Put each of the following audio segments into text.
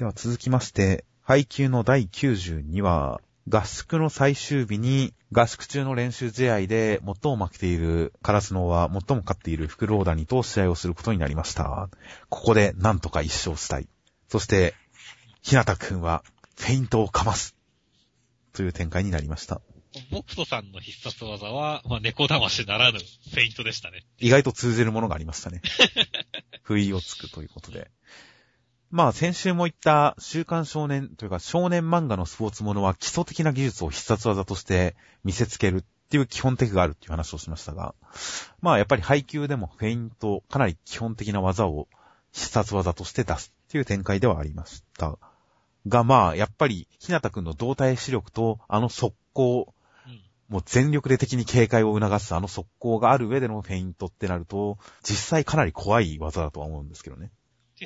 では続きまして、配給の第92話、合宿の最終日に、合宿中の練習試合で最も負けているカラスノは最も勝っているフクローダニと試合をすることになりました。ここでなんとか一勝したい。そして、ひなたくんはフェイントをかます。という展開になりました。ボクトさんの必殺技は、まあ、猫魂ならぬフェイントでしたね。意外と通じるものがありましたね。不意をつくということで。まあ先週も言った週刊少年というか少年漫画のスポーツものは基礎的な技術を必殺技として見せつけるっていう基本的があるっていう話をしましたが、まあやっぱり配球でもフェイント、かなり基本的な技を必殺技として出すっていう展開ではありました。がまあやっぱりひなたくんの動体視力とあの速攻、もう全力で敵に警戒を促すあの速攻がある上でのフェイントってなると、実際かなり怖い技だとは思うんですけどね。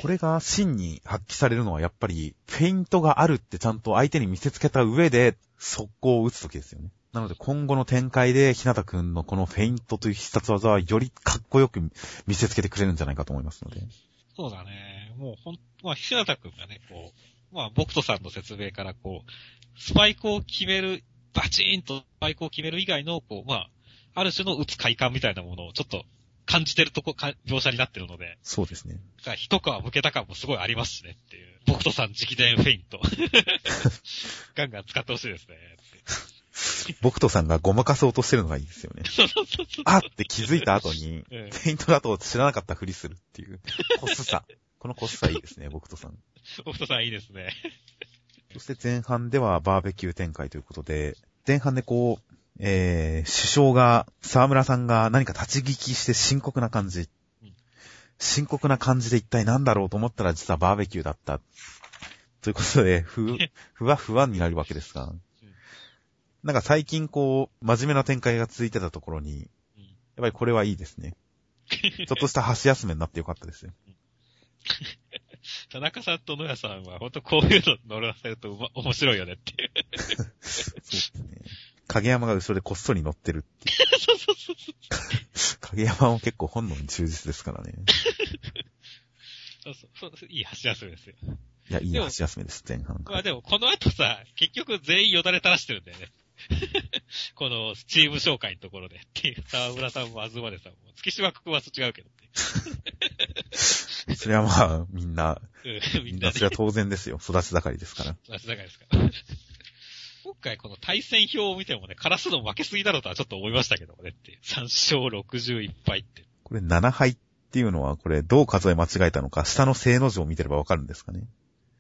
これが真に発揮されるのはやっぱり、フェイントがあるってちゃんと相手に見せつけた上で、速攻を打つときですよね。なので今後の展開で、ひなたくんのこのフェイントという必殺技はよりかっこよく見せつけてくれるんじゃないかと思いますので。そうだね。もうほん、まあ、ひなたくんがね、こう、まあ、ボクトさんの説明から、こう、スパイクを決める、バチーンとスパイクを決める以外の、こう、まあ、ある種の打つ快感みたいなものをちょっと感じてるとこ、か描写になってるので、そうですね。だから一皮向けた感もすごいありますしねっていう。ボクトさん直伝フェイント。ガンガン使ってほしいですね。僕とさんがごまかそうとしてるのがいいですよね。あって気づいた後に、うんフェイントだと知らなかったふりするっていう、コスさ。このコスさいいですね、僕とさん。ボクトさんいいですね。そして前半ではバーベキュー展開ということで、前半でこう、えー、首相が、沢村さんが何か立ち聞きして深刻な感じうん。深刻な感じで一体何だろうと思ったら実はバーベキューだった。ということで、ふ、ふわふわになるわけですが。なんか最近こう、真面目な展開が続いてたところに、うんやっぱりこれはいいですね。ちょっとした箸休めになってよかったですよ。田中さんと野谷さんは、ほんとこういうの乗らせるとうま、面白いよねっていう。そうですね。影山が後ろでこっそり乗ってるっていう。そうそうそうそう。影山も結構本能に忠実ですからね。そうそうそう。いい箸休めですよ。いや、いいでも箸休めです、前半。まあでも、この後さ、結局全員よだれ垂らしてるんだよね。この、チーム紹介のところで。っていう、沢村さんも東出さんも。月島くんは違うけど それはまあ、みんな、ね。うん、みんなそれは当然ですよ。育ち盛りですから。同じだからですから。今回この対戦表を見てもね、カラスの負けすぎだろうとはちょっと思いましたけどもねっていう。3勝61敗って。これ7敗っていうのは、これどう数え間違えたのか、下の正の字を見てればわかるんですかね？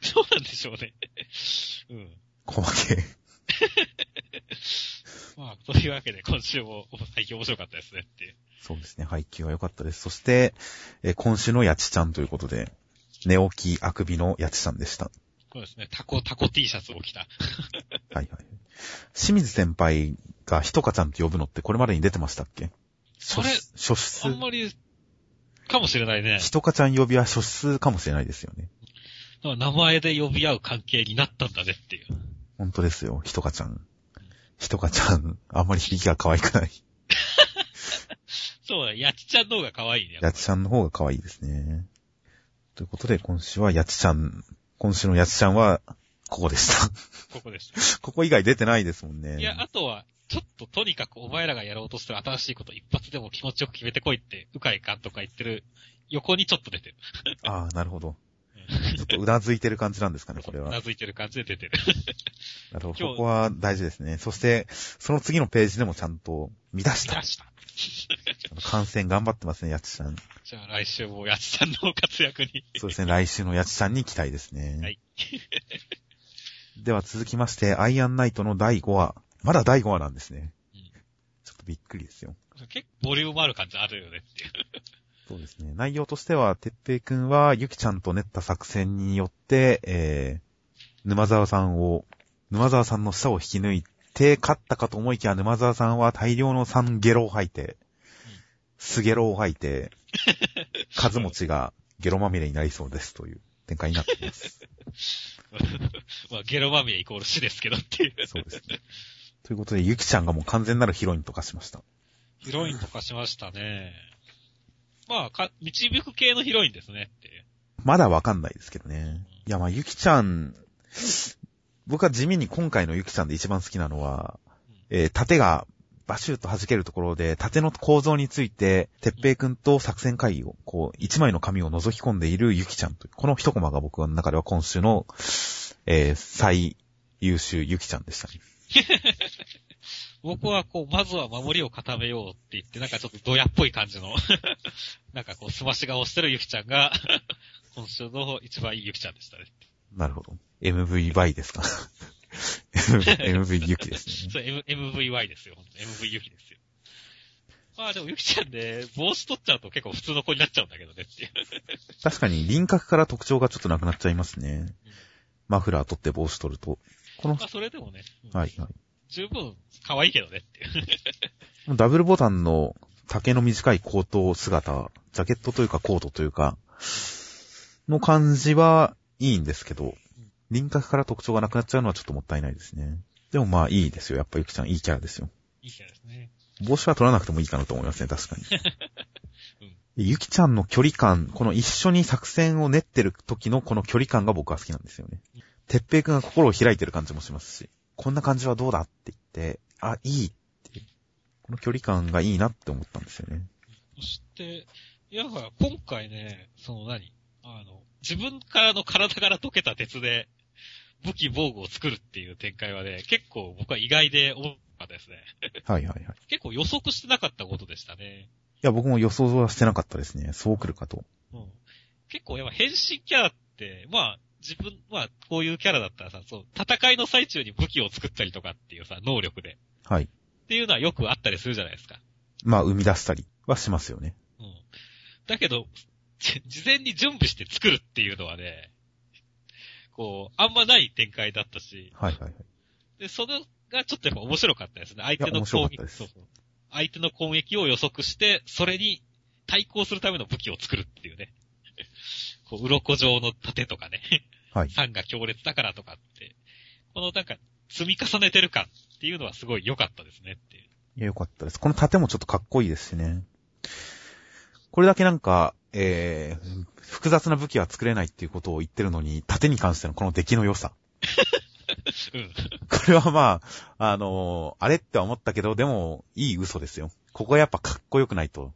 そうなんでしょうね。うん。小負け。まあ、というわけで今週も最近面白かったですねっていう。そうですね。配球は良かったです。そして、えー今週のやちちゃんということで、寝起きあくびのやちちゃんでした。そうですね。タコ、タコ T シャツを着た。はいはい。清水先輩がひとかちゃんって呼ぶのってこれまでに出てましたっけ？それ初あ出んまり、かもしれないね。ひとかちゃん呼びは初出かもしれないですよね。名前で呼び合う関係になったんだねっていう。本当ですよ。ひとかちゃん。ひとかちゃん、あんまり響きが可愛くない。そうだ、やちちゃんの方が可愛いね。やちちゃんの方が可愛いですね。ということで、今週はやちちゃん、今週のやちちゃんは、ここでした。ここです。ここ以外出てないですもんね。いや、あとは、ちょっととにかくお前らがやろうとしてる新しいこと一発でも気持ちよく決めてこいって、うかいかんとか言ってる横にちょっと出てる。ああ、なるほど。うんちょっとうなずいてる感じなんですかね、これは。うなずいてる感じで出てる。なるほど。今日ここは大事ですね。そして、その次のページでもちゃんと、見出した。出した。感染頑張ってますね、やちちゃん。じゃあ来週もやちちゃんの活躍に。そうですね、来週のやちちゃんに期待ですね。はい。では続きまして、アイアンナイトの第5話。まだ第5話なんですね。うんちょっとびっくりですよ。結構ボリュームある感じあるよねっていう。そうですね。内容としては、てっぺいくんは、ゆきちゃんと練った作戦によって、えー、沼沢さんを、沼沢さんの舌を引き抜いて、勝ったかと思いきや、沼沢さんは大量のサンゲロを吐いて、スゲロを吐いて、数持ちがゲロまみれになりそうですという展開になっています。まあ、ゲロまみれイコール死ですけどっていう。そうですね。ということで、ゆきちゃんがもう完全なるヒロインとかしました。ヒロインとかしましたね。まあ、か、導く系のヒロインですねって。まだわかんないですけどね。いや、まあ、ゆきちゃん、僕は地味に今回のゆきちゃんで一番好きなのは、えー、盾がバシューと弾けるところで、盾の構造について、てっぺいくんと作戦会議を、こう、一枚の紙を覗き込んでいるゆきちゃんという、この一コマが僕の中では今週の、えー、最優秀ゆきちゃんでしたね。僕はこう、まずは守りを固めようって言って、なんかちょっとドヤっぽい感じの なんかこう、すまし顔してるゆきちゃんが 今週の一番いいゆきちゃんでしたね。なるほど。MVY ですか ?MV ゆきですね。そう、M、MVY ですよ。MV ゆきですよ。まあでもゆきちゃんで、帽子取っちゃうと結構普通の子になっちゃうんだけどねっていう。確かに輪郭から特徴がちょっとなくなっちゃいますね。うん、マフラー取って帽子取ると。この、まあそれでもね。うん、はいはい。十分可愛いけどねっていう。ダブルボタンの丈の短いコート姿、ジャケットというかコートというか、の感じはいいんですけど、輪郭から特徴がなくなっちゃうのはちょっともったいないですね。でもまあいいですよ。やっぱゆきちゃんいいキャラですよ。いいキャラですね。帽子は取らなくてもいいかなと思いますね、確かに。うん、ゆきちゃんの距離感、この一緒に作戦を練ってる時のこの距離感が僕は好きなんですよね。てっぺいくんが心を開いてる感じもしますし、こんな感じはどうだって言って、あ、いいってこの距離感がいいなって思ったんですよね。そして、いや、今回ね、その何？あの、自分からの体から溶けた鉄で武器防具を作るっていう展開はね、結構僕は意外で思ったですね。はいはいはい。結構予測してなかったことでしたね。いや、僕も予想はしてなかったですね。そう来るかと。うん。結構やっぱ変身キャラって、まあ、自分、まあ、こういうキャラだったらさ、そう、戦いの最中に武器を作ったりとかっていうさ、能力で。はい。っていうのはよくあったりするじゃないですか。まあ、生み出したりはしますよね。うん。だけど、事前に準備して作るっていうのはね、こう、あんまない展開だったし。はいはいはい。で、それがちょっとやっぱ面白かったですね。相手の攻撃、そうそう。相手の攻撃を予測して、それに対抗するための武器を作るっていうね。こう、鱗状の盾とかね。はい。酸が強烈だからとかって。このなんか、積み重ねてる感っていうのはすごい良かったですねっていう。いや、良かったです。この盾もちょっとかっこいいですしね。これだけなんか、えー、複雑な武器は作れないっていうことを言ってるのに、盾に関してのこの出来の良さ。うん、これはまあ、あのー、あれって思ったけど、でも、いい嘘ですよ。ここやっぱかっこよくないと、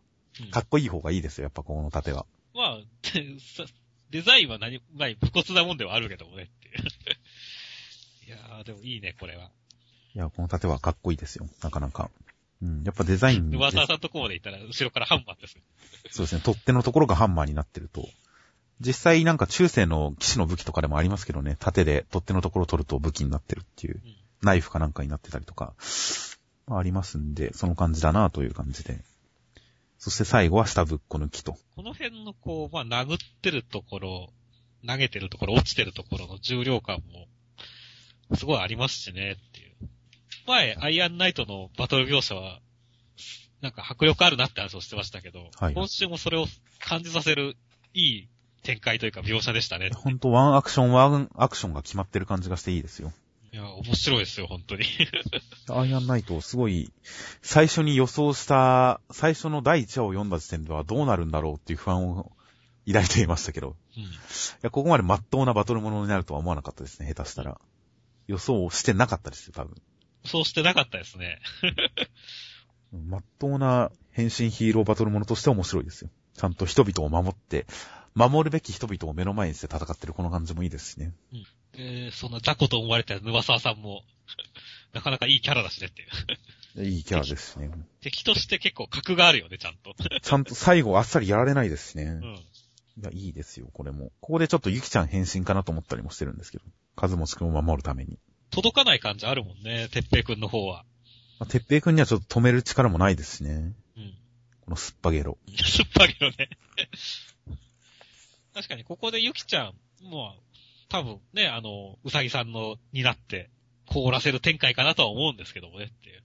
かっこいい方がいいですよ、やっぱこの盾は。まあ、デザインは何、まあ、武骨なもんではあるけどもねって。いやー、でもいいね、これは。いや、この盾はかっこいいですよ、なかなか。うん、やっぱデザイン。上沢さんとこまで行ったら、後ろからハンマーです。そうですね、取っ手のところがハンマーになってると。実際なんか中世の騎士の武器とかでもありますけどね、盾で取っ手のところを取ると武器になってるっていう、うん、ナイフかなんかになってたりとか、まあ、ありますんで、その感じだなという感じで。そして最後は下ぶっこ抜きと。この辺のこう、まあ、殴ってるところ、投げてるところ、落ちてるところの重量感も、すごいありますしね、っていう。前、アイアンナイトのバトル描写は、なんか迫力あるなって話をしてましたけど、はい、今週もそれを感じさせるいい展開というか描写でしたね。ほんと、ワンアクション、ワンアクションが決まってる感じがしていいですよ。いや、面白いですよ、本当に。アイアンナイト、すごい、最初に予想した、最初の第1話を読んだ時点ではどうなるんだろうっていう不安を抱いていましたけど。うん、いや、ここまで真っ当なバトルものになるとは思わなかったですね、下手したら。予想してなかったですよ、多分。そうしてなかったですね。真 っ当な変身ヒーローバトルものとして面白いですよ。ちゃんと人々を守って、守るべき人々を目の前にして戦ってるこの感じもいいですしね。うん。えー、そんな雑魚と思われた沼沢さんも、なかなかいいキャラだしねっていう。いいキャラですね。敵として結構格があるよね、ちゃんと。ちゃんと最後あっさりやられないですしね。うん。いや、いいですよ、これも。ここでちょっとゆきちゃん変身かなと思ったりもしてるんですけど。カズモチ君を守るために。届かない感じあるもんね、てっぺいくんの方は。まあ、てっぺいくんにはちょっと止める力もないですしね。うん。このすっぱげろ。すっぱげろね。確かにここでゆきちゃん、もう、多分ね、あの、うさぎさんの、になって、凍らせる展開かなとは思うんですけどもねっていう。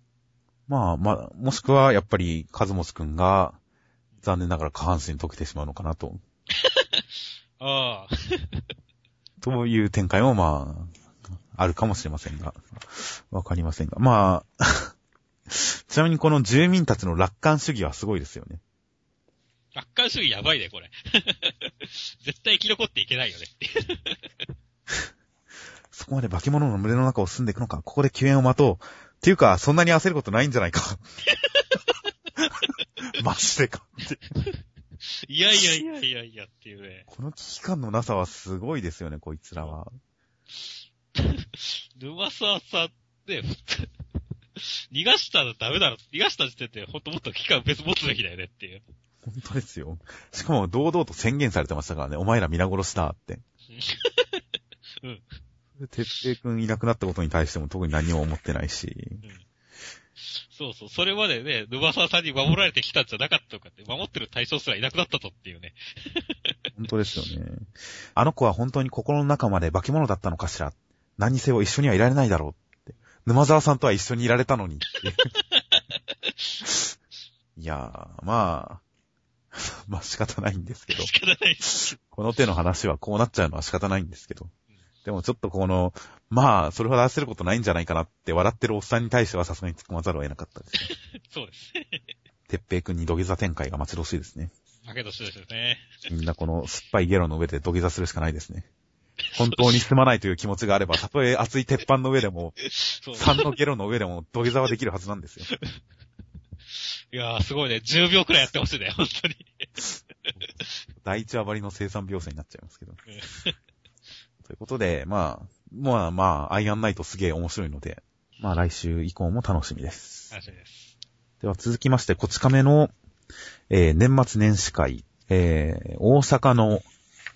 まあ、まあ、もしくは、やっぱり、カズモスくんが、残念ながら下半身溶けてしまうのかなと。ああ。という展開も、まあ、あるかもしれませんが、わかりませんが。まあ、ちなみにこの住民たちの楽観主義はすごいですよね。楽観主義やばいね、これ。絶対生き残っていけないよね。そこまで化け物の群れの中を進んでいくのか、ここで救援を待とう。っていうか、そんなに焦ることないんじゃないか。マジでかって。いやいやいやいやいやっていうね。この危機感のなさはすごいですよね、こいつらは。沼沢さんね、逃がしたらダメだろ。逃がした時点で、ほんともっと期間別持つべきだよねっていう。本当ですよ。しかも堂々と宣言されてましたからね、お前ら皆殺しだって。うん。でてっぺいくんいなくなったことに対しても特に何も思ってないし。そうそう。それまでね、沼沢さんに守られてきたんじゃなかったのかって、守ってる対象すらいなくなったとっていうね。本当ですよね。あの子は本当に心の中まで化け物だったのかしら。何にせよ一緒にはいられないだろうって。沼沢さんとは一緒にいられたのにって。いやー、まあ、まあ仕方ないんですけど。仕方ないです。この手の話はこうなっちゃうのは仕方ないんですけど。でもちょっとこの、まあ、それほど焦ることないんじゃないかなって笑ってるおっさんに対してはさすがに突っ込まざるを得なかったですね。そうです。てっぺいくんに土下座展開が待ち遠しいですね。負け年ですよね。みんなこの酸っぱいゲロの上で土下座するしかないですね。本当に進まないという気持ちがあれば、たとえ熱い鉄板の上でも、そう。3のゲロの上でも土下座はできるはずなんですよ。いやー、すごいね。10秒くらいやってほしいね、本当に。第一話張りの生産描写になっちゃいますけど。ということで、まあ、まあまあ、アイアンナイトすげえ面白いので、まあ来週以降も楽しみです。楽しみです。では続きまして、こち亀の、えー年末年始会、えー大阪の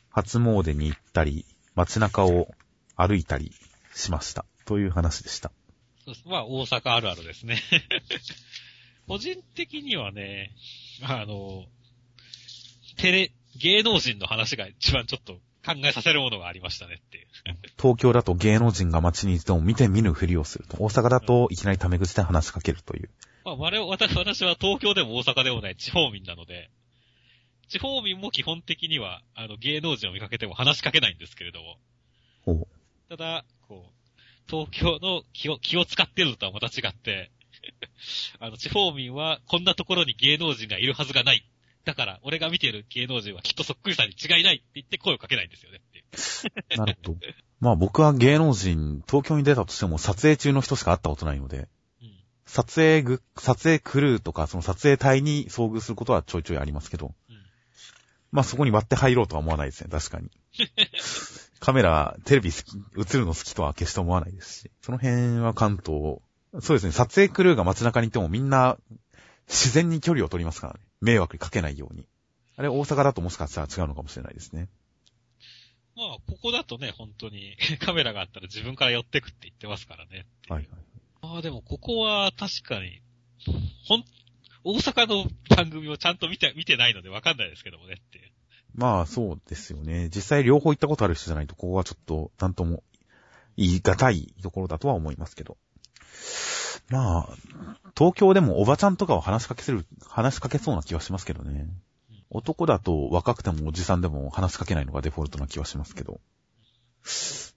初詣に行ったり、街中を歩いたりしました。という話でした。そうです。まあ、大阪あるあるですね。個人的にはね、あの、テレ、芸能人の話が一番ちょっと考えさせるものがありましたねっていう。東京だと芸能人が街にいても見て見ぬふりをすると。大阪だといきなりタメ口で話しかけるという。まあ、我々、私私は東京でも大阪でもない地方民なので、地方民も基本的には、あの、芸能人を見かけても話しかけないんですけれども、ほう。ただ、こう、東京の気を、気を使ってるのとはまた違って、あの、地方民はこんなところに芸能人がいるはずがない。だから、俺が見ている芸能人はきっとそっくりさんに違いないって言って声をかけないんですよねって。なるほど。まあ僕は芸能人、東京に出たとしても撮影中の人しか会ったことないので、うん。撮影ぐ、撮影クルーとか、その撮影隊に遭遇することはちょいちょいありますけど、うん。まあそこに割って入ろうとは思わないですね、確かに。カメラ、テレビ好き、映るの好きとは決して思わないですし、その辺は関東、そうですね、撮影クルーが街中にいてもみんな自然に距離を取りますからね。迷惑にかけないように。あれ大阪だともしかしたら違うのかもしれないですね。まあ、ここだとね、本当に カメラがあったら自分から寄ってくって言ってますからね。はいはい。ああ、でもここは確かに、ほん、大阪の番組をちゃんと見て、見てないのでわかんないですけどもねっていう。まあそうですよね。実際両方行ったことある人じゃないと、ここはちょっと、なんとも言い難いところだとは思いますけど。まあ、東京でもおばちゃんとかを話しかけせる、話しかけそうな気はしますけどね。男だと若くてもおじさんでも話しかけないのがデフォルトな気はしますけど。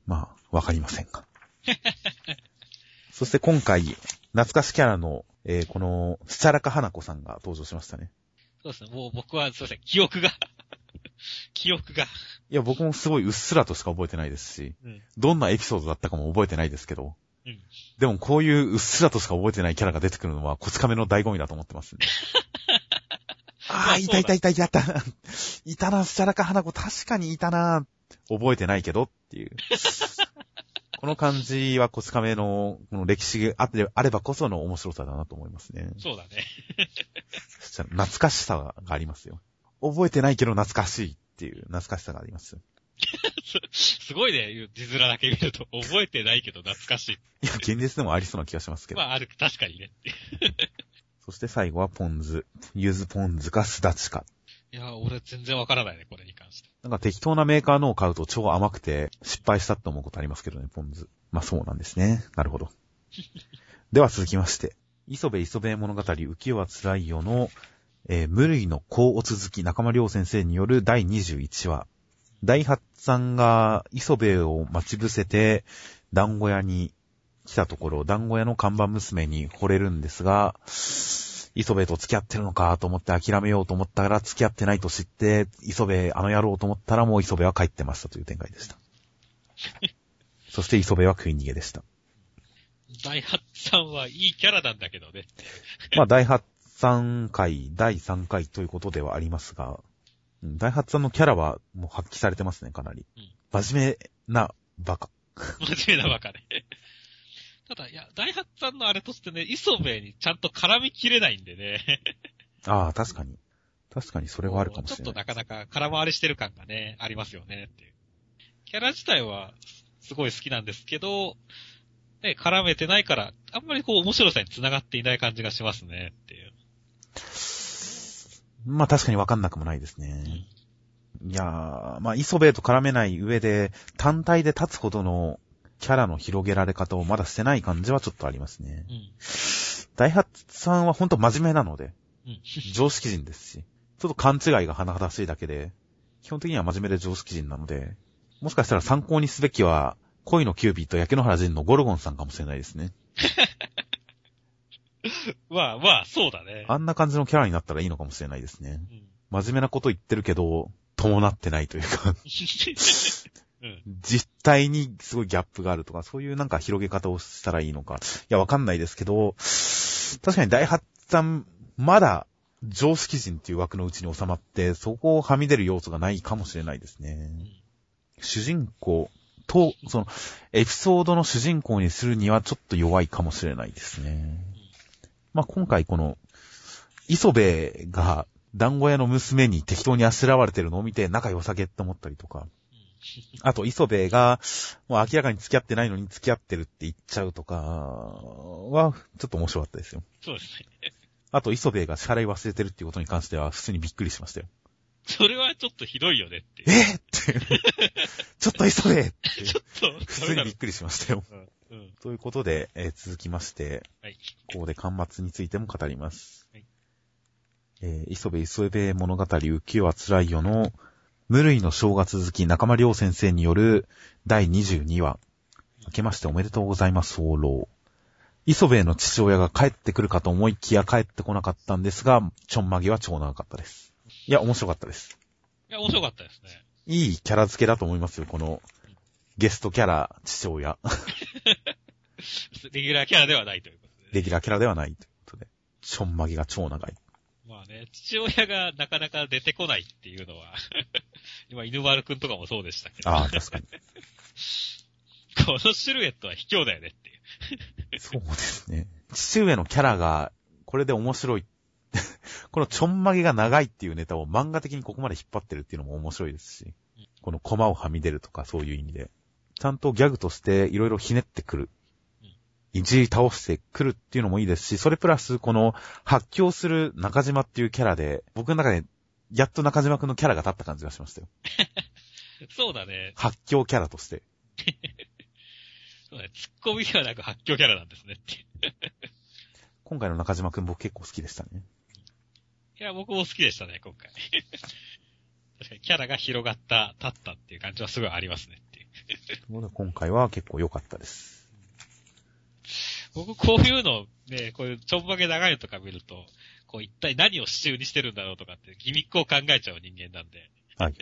まあ、わかりませんが。そして今回、懐かしキャラの、えーこの、スチャラカ花子さんが登場しましたね。そうですね、もう僕は、すいません、記憶が、記憶が、いや、僕もすごいうっすらとしか覚えてないですし、うん。どんなエピソードだったかも覚えてないですけど、うん。でもこういううっすらとしか覚えてないキャラが出てくるのは、こち亀の醍醐味だと思ってますんで。ああ、いたいたいたいたいた。いたな、スチャラカ花子確かにいたな。覚えてないけどっていう。この感じはこち亀の、この歴史があってあればこその面白さだなと思いますね。そうだね。懐かしさがありますよ。覚えてないけど懐かしいっていう懐かしさがあります。す すごいね、字面だけ見ると、覚えてないけど懐かしい。いや、現実でもありそうな気がしますけど。まあ、ある、確かにね。そして最後はポン酢。柚子ポン酢かすだちか。いや、俺全然わからないね、これに関して。なんか適当なメーカーのを買うと超甘くて失敗したって思うことありますけどね、ポン酢。まあそうなんですね。なるほど。では続きまして。磯部磯部物語浮世は辛いよの、えー無類の高お続き中間良先生による第21話。大八さんが磯部を待ち伏せて団子屋に来たところ、団子屋の看板娘に惚れるんですが、磯部と付き合ってるのかと思って諦めようと思ったら付き合ってないと知って、磯部あの野郎と思ったらもう磯部は帰ってましたという展開でした。そして磯部は食い逃げでした。大八さんはいいキャラなんだけどね。まあ、第8回、第3回ということではありますが、うん第8さんのキャラはもう発揮されてますね、かなり。真面目なバカ。真面目なバカね。ただ、いや、大八さんのあれとしてね、磯部にちゃんと絡みきれないんでね。ああ、確かに。確かにそれはあるかもしれない。ちょっとなかなか空回りしてる感がね、ありますよねっていう。キャラ自体はすごい好きなんですけど、ね、絡めてないから、あんまりこう面白さに繋がっていない感じがしますねっていう。まあ確かにわかんなくもないですね。いやー、まあ磯部と絡めない上で、単体で立つほどのキャラの広げられ方をまだしてない感じはちょっとありますね。うん。大八さんはほんと真面目なので、うん。常識人ですし、ちょっと勘違いが甚だしいだけで、基本的には真面目で常識人なので、もしかしたら参考にすべきは、恋のキュービーと焼け野原人のゴルゴンさんかもしれないですね。まあまあ、そうだね。あんな感じのキャラになったらいいのかもしれないですね。うん。真面目なこと言ってるけど、伴ってないというか、うん。実態にすごいギャップがあるとか、そういうなんか広げ方をしたらいいのか。いや、わかんないですけど、確かに大発さん、まだ常識人っていう枠のうちに収まって、そこをはみ出る要素がないかもしれないですね。主人公と、その、エピソードの主人公にするにはちょっと弱いかもしれないですね。まあ、今回この、磯部が団子屋の娘に適当にあしらわれてるのを見て仲良さげって思ったりとか、あと、磯部が、もう明らかに付き合ってないのに付き合ってるって言っちゃうとかは、ちょっと面白かったですよ。そうですね。あと、磯部が支払い忘れてるっていうことに関しては、普通にびっくりしましたよ。それはちょっとひどいよねって。えーって。ちょっと磯部って。ちょっと、普通にびっくりしましたよ。うん。うん。ということで、えー続きまして、はい。ここで端末についても語ります。はいえー磯部磯部物語浮世は辛いよの、無類の正月好き中間良先生による第22話。明けましておめでとうございます、早漏。磯部の父親が帰ってくるかと思いきや帰ってこなかったんですが、ちょんまげは超長かったです。いや、面白かったです。いや、面白かったですね。いいキャラ付けだと思いますよ、この、ゲストキャラ、父親。レギュラーキャラではないということで、ね。レギュラーキャラではないということで。ちょんまげが超長い。まあね、父親がなかなか出てこないっていうのは、今、犬丸くんとかもそうでしたけど、ああ、確かに。このシルエットは卑怯だよねっていう。そうですね。父上のキャラが、これで面白い。このちょんまげが長いっていうネタを漫画的にここまで引っ張ってるっていうのも面白いですし、このコマをはみ出るとかそういう意味で、ちゃんとギャグとしていろいろひねってくる。いじり倒してくるっていうのもいいですし、それプラスこの発狂する中島っていうキャラで、僕の中でやっと中島くんのキャラが立った感じがしましたよ。そうだね。発狂キャラとして。そうだね。ツッコミではなく発狂キャラなんですねって。今回の中島くん僕結構好きでしたね。いや、僕も好きでしたね、今回。確かにキャラが広がった、立ったっていう感じはすごいありますねっていう。今回は結構良かったです。僕こういうの、ね、こういうちょんまげ長いのとか見ると、こう一体何を支柱にしてるんだろうとかってギミックを考えちゃう人間なんで。はい。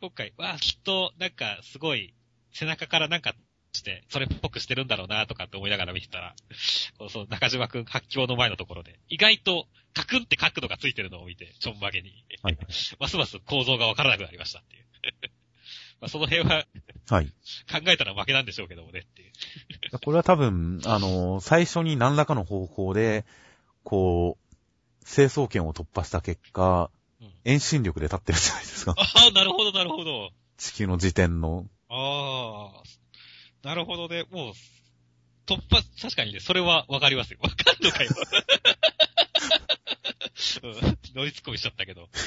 今回、わあ、きっと、なんか、すごい、背中からなんかして、それっぽくしてるんだろうな、とかって思いながら見てたら、こうそう、中島くん発狂の前のところで、意外と、カクンって角度がついてるのを見て、ちょんまげに。はい。ますます構造がわからなくなりましたっていう。まあその辺ははい。考えたら負けなんでしょうけどもねっていう。これは多分、あの、最初に何らかの方法で、こう、清掃圏を突破した結果、うん遠心力で立ってるじゃないですか。ああ、なるほど、なるほど。地球の時点の。ああ、なるほどね。もう、突破、確かにね、それはわかりますよ。わかんのかよ。うん、乗り突っ込みしちゃったけど。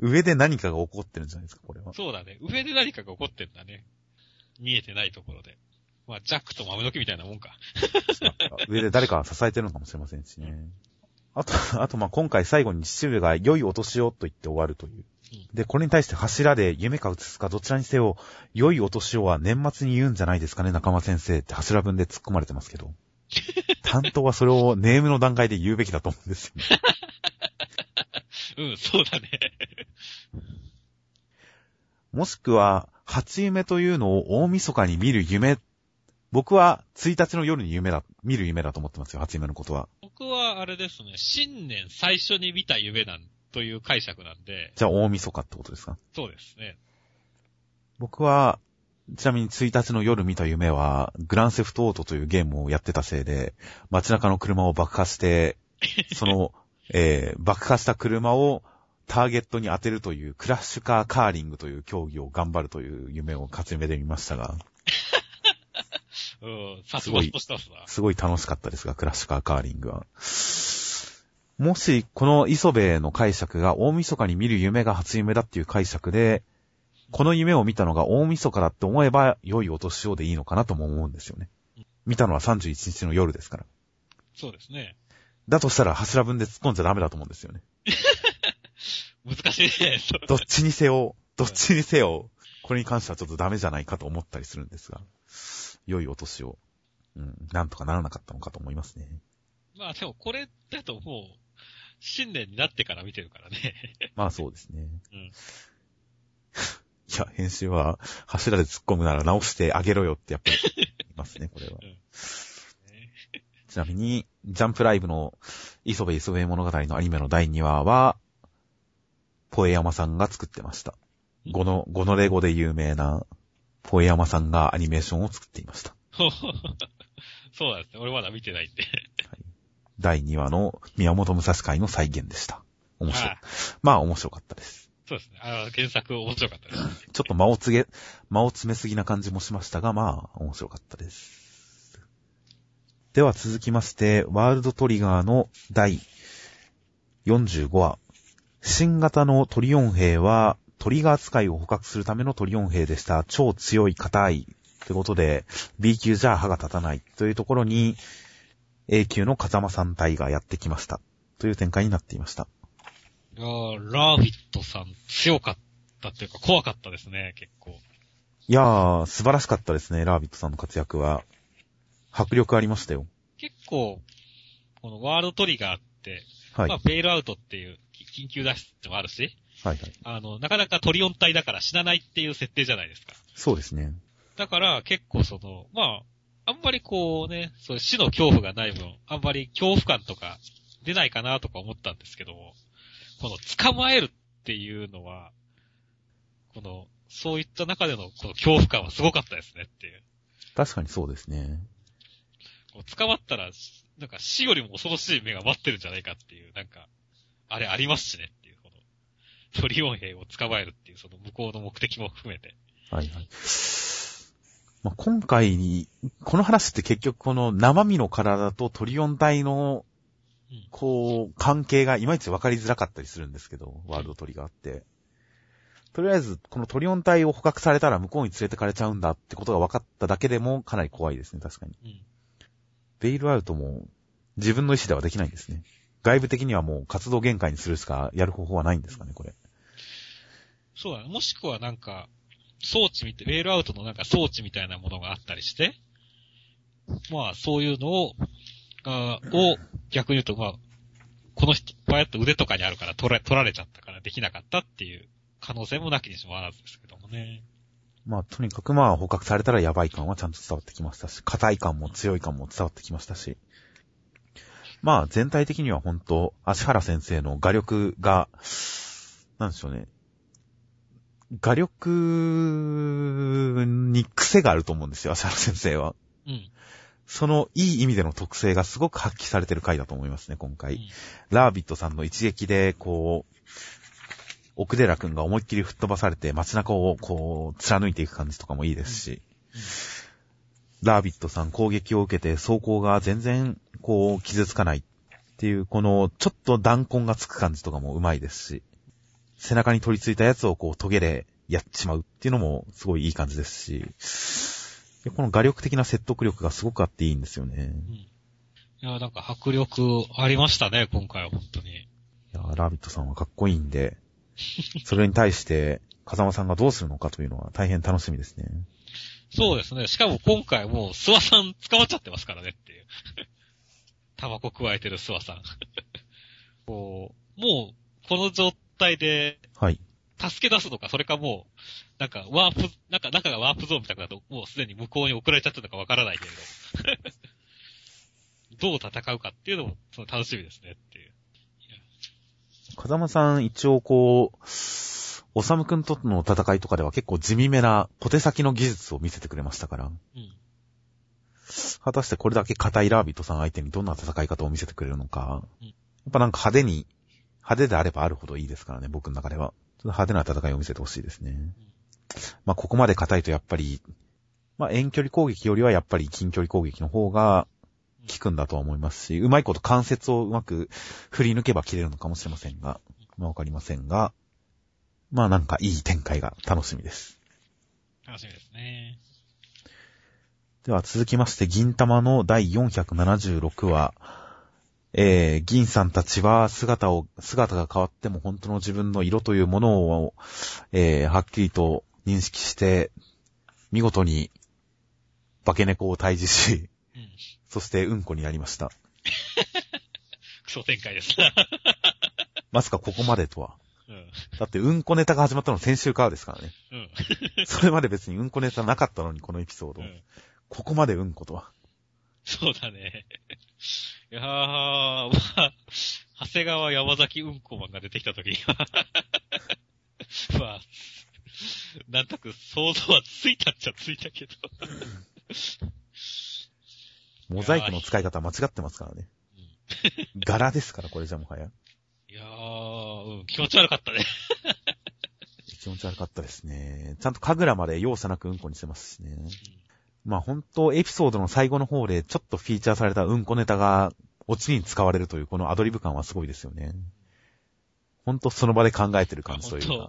上で何かが起こってるんじゃないですか、これは。そうだね。上で何かが起こってんだね。見えてないところで。まあ、ジャックと豆の木みたいなもんか。上で誰かが支えてるのかもしれませんしね。あと、あと、まあ、今回最後に父上が良いお年をと言って終わるという。で、これに対して柱で夢か映すかどちらにせよ、良いお年をは年末に言うんじゃないですかね、中間先生って柱文で突っ込まれてますけど。担当はそれをネームの段階で言うべきだと思うんですよね。うん、そうだね。もしくは、初夢というのを大晦日に見る夢。僕は1日の夜に夢だ、見る夢だと思ってますよ、初夢のことは。僕はあれですね、新年最初に見た夢なん、という解釈なんで、じゃあ大晦日ってことですか？そうですね。僕は、ちなみに1日の夜見た夢は、グランセフトオートというゲームをやってたせいで、街中の車を爆破して、その、えー、爆破した車をターゲットに当てるというクラッシュカーカーリングという競技を頑張るという夢を勝ち夢で見ましたが、うん、さすがとしたっすな。すごい楽しかったですが、クラッシュカーカーリングは。もし、この磯部の解釈が大晦日に見る夢が初夢だっていう解釈で、この夢を見たのが大晦日だって思えば良いお年をでいいのかなとも思うんですよね。見たのは31日の夜ですから。そうですね。だとしたら柱分で突っ込んじゃダメだと思うんですよね。難しいね。どっちにせよ、どっちにせよ、これに関してはちょっとダメじゃないかと思ったりするんですが、良いお年を、うん、なんとかならなかったのかと思いますね。まあでもこれだともう、新年になってから見てるからね。まあそうですね。うん いや、編集は柱で突っ込むなら直してあげろよってやっぱり言いますね、これは。ちなみに、ジャンプライブの磯部磯部物語のアニメの第2話は、ポエヤマさんが作ってました。ゴノ、ゴノレ語で有名なポエヤマさんがアニメーションを作っていました。そうなんですね。俺まだ見てないんで。第2話の宮本武蔵会の再現でした。面白いあ。まあ面白かったです。そうですね。あの、原作面白かったです。ちょっと間を告げ、間を詰めすぎな感じもしましたが、まあ、面白かったです。では続きまして、ワールドトリガーの第45話。新型のトリオン兵は、トリガー使いを捕獲するためのトリオン兵でした。超強い硬い。ということで、B 級じゃ歯が立たない。というところに、A 級の風間3体がやってきました。という展開になっていました。いやーラービットさん強かったっていうか怖かったですね、結構。いやー、素晴らしかったですね、ラービットさんの活躍は。迫力ありましたよ。結構、このワールドトリガーって、はい。まあ、ベイルアウトっていう緊急脱出もあるし、はいはい。あの、なかなかトリオン体だから死なないっていう設定じゃないですか。そうですね。だから結構その、まあ、あんまりこうね、そう死の恐怖がない分、あんまり恐怖感とか出ないかなとか思ったんですけども、この捕まえるっていうのは、この、そういった中でのこの恐怖感はすごかったですねっていう。確かにそうですね。捕まったら、なんか死よりも恐ろしい目が待ってるんじゃないかっていう、なんか、あれありますしねっていう、この、トリオン兵を捕まえるっていう、その向こうの目的も含めて。はいはい。まあ、今回に、この話って結局この生身の体とトリオン体の、うんこう、関係がいまいち分かりづらかったりするんですけど、ワールドトリガーって。とりあえず、このトリオン体を捕獲されたら向こうに連れてかれちゃうんだってことが分かっただけでもかなり怖いですね、確かに。うん。ベイルアウトも自分の意思ではできないんですね。外部的にはもう活動限界にするしかやる方法はないんですかね、これ。そうだね。もしくはなんか、装置みたい、ベールアウトのなんか装置みたいなものがあったりして、まあそういうのを、あを逆に言うと、まあ、この人、こうやって腕とかにあるから取ら取られちゃったからできなかったっていう可能性もなきにしもあらずですけどもね。まあ、とにかくまあ、捕獲されたらやばい感はちゃんと伝わってきましたし、硬い感も強い感も伝わってきましたし。まあ、全体的には本当足原先生の画力が、なんでしょうね。画力に癖があると思うんですよ、足原先生は。うん。そのいい意味での特性がすごく発揮されてる回だと思いますね、今回。うんラービットさんの一撃で、こう、奥寺くんが思いっきり吹っ飛ばされて街中をこう、貫いていく感じとかもいいですし、ラービットさん攻撃を受けて走行が全然、こう、傷つかないっていう、この、ちょっと弾痕がつく感じとかもうまいですし、背中に取り付いたやつをこう、トゲでやっちまうっていうのもすごいいい感じですし、でこの画力的な説得力がすごくあっていいんですよね。うん。いや、なんか迫力ありましたね、今回は本当に。いやーラービットさんはかっこいいんで、それに対して、風間さんがどうするのかというのは大変楽しみですね。そうですね。しかも今回もう、諏訪さん捕まっちゃってますからねっていう。タバコ加えてる諏訪さん。こう、もう、この状態で、はい。助け出すのか、それかもう、なんか、ワープ、なんか、中がワープゾーンみたいなだと、もうすでに向こうに送られちゃってるのかわからないけれど。どう戦うかっていうのも、その楽しみですねっていう。風間さん、一応こう、おさむくんとの戦いとかでは結構地味めな小手先の技術を見せてくれましたから、うん。果たしてこれだけ硬いラービットさん相手にどんな戦い方を見せてくれるのか、うんやっぱなんか派手に、派手であればあるほどいいですからね、僕の中では。ちょっと派手な戦いを見せてほしいですね。まあ、ここまで硬いとやっぱり、まあ、遠距離攻撃よりはやっぱり近距離攻撃の方が効くんだとは思いますし、うまいこと関節をうまく振り抜けば切れるのかもしれませんが、まあ、わかりませんが、まあなんかいい展開が楽しみです。楽しみですね。では続きまして、銀玉の第476話、えー、銀さんたちは姿を、姿が変わっても本当の自分の色というものを、えー、はっきりと認識して、見事に化け猫を退治し、うん。そしてうんこになりました。クソ展開ですな。まさかここまでとは。うん。だってうんこネタが始まったの先週からですからね。うん。それまで別にうんこネタなかったのに、このエピソード。うん。ここまでうんことは。そうだね。いやー、まあ、長谷川山崎うんこマンが出てきたときには、まあ、なんとなく想像はついたっちゃついたけど。モザイクの使い方間違ってますからね。柄ですから、これじゃもはや。いやー、うん、気持ち悪かったね。気持ち悪かったですね。ちゃんと神楽まで容赦なくうんこにしてますしね。まあ本当エピソードの最後の方でちょっとフィーチャーされたうんこネタがオチに使われるというこのアドリブ感はすごいですよね。ほんとその場で考えてる感じというか。そう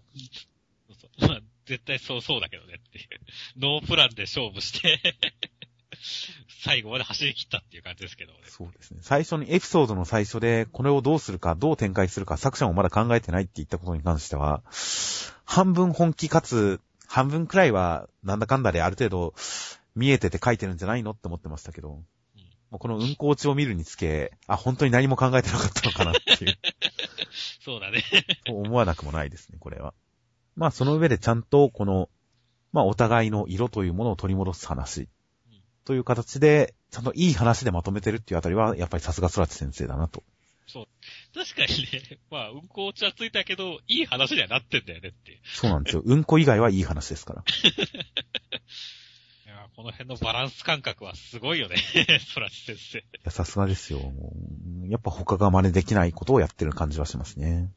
そうまあ、絶対そうそうだけどねっていう。ノープランで勝負して、最後まで走り切ったっていう感じですけどね。そうですね。最初にエピソードの最初でこれをどうするか、どう展開するか作者もまだ考えてないって言ったことに関しては、半分本気かつ、半分くらいはなんだかんだである程度見えてて書いてるんじゃないのって思ってましたけど、もうこの運行地を見るにつけ、あ、本当に何も考えてなかったのかなっていう、そうだね。と思わなくもないですね、これは。まあその上でちゃんとこの、まあお互いの色というものを取り戻す話、という形で、ちゃんといい話でまとめてるっていうあたりは、やっぱりさすが空知先生だなと。確かにね、まあ、運行落ちはついたけど、いい話にはなってんだよねっていう。そうなんですよ。うんこ以外はいい話ですから。いやこの辺のバランス感覚はすごいよね、空知先生。いや、さすがですよ。やっぱ他が真似できないことをやってる感じはしますね。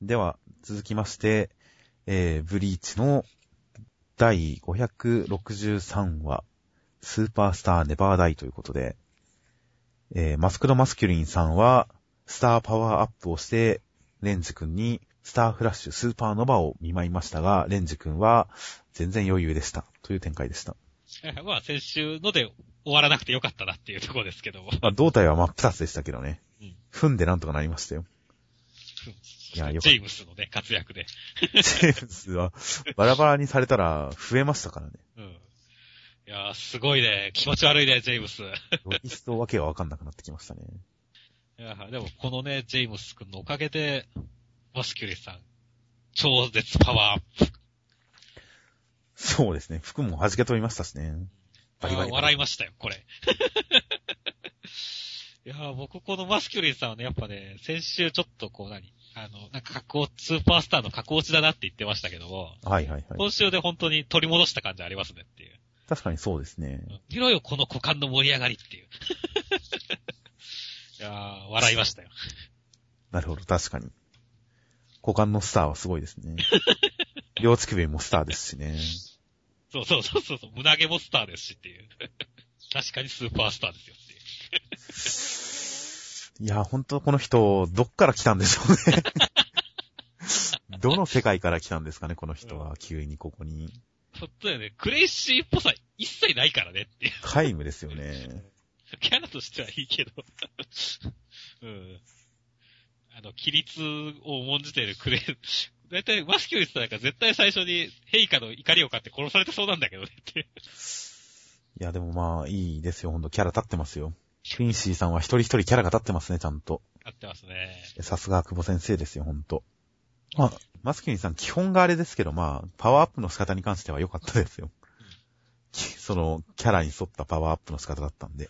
では、続きまして、えー、ブリーチの第563話、スーパースターネバーダイということで、えー、マスクドマスキュリンさんは、スターパワーアップをして、レンジ君に、スターフラッシュ、スーパーノバを見舞いましたが、レンジ君は、全然余裕でした。という展開でした。まあ、先週ので終わらなくてよかったなっていうところですけども。まあ、胴体は真っ二つでしたけどね。うん踏んでなんとかなりましたよ。いやよかったジェームスのね、活躍で。ジェームスは、バラバラにされたら増えましたからね。うん。いやー、すごいね。気持ち悪いね、ジェームス。いロキスとわけがわかんなくなってきましたね。やーでも、このね、ジェームス君のおかげで、マスキュリーさん、超絶パワーアップ。そうですね。服も弾け飛びましたしね。バリバリバリ笑いましたよ、これ。いやー僕このマスキュリーさんはね、やっぱね、先週ちょっとこう何あの、なんか加工、スーパースターの加工値だなって言ってましたけども、はいはいはい。今週で本当に取り戻した感じありますねっていう。確かにそうですね。うん見ろよ、この股間の盛り上がりっていう。いやー笑いましたよ。なるほど、確かに。股間のスターはすごいですね。両乳首もスターですしね。そうそうそうそうそう、胸毛もスターですしっていう。確かにスーパースターですよっていう。いや、ほんとこの人、どっから来たんでしょうね。どの世界から来たんですかね、この人は、急にここに。本当だよね、クレイシーっぽさ一切ないからねっていう。皆無ですよね。キャラとしてはいいけど。うん。あの、規律を重んじているクレイ、だいたいマスキュリスなんか絶対最初にヘイカの怒りを買って殺されてそうなんだけどねって。いや、でもまあ、いいですよ、ほんと、キャラ立ってますよ。クインシーさんは一人一人キャラが立ってますね、ちゃんと。合ってますね。さすが久保先生ですよ、ほんと。まあ、マスキュリンさん、基本があれですけど、まあ、パワーアップの仕方に関しては良かったですよ。その、キャラに沿ったパワーアップの仕方だったんで。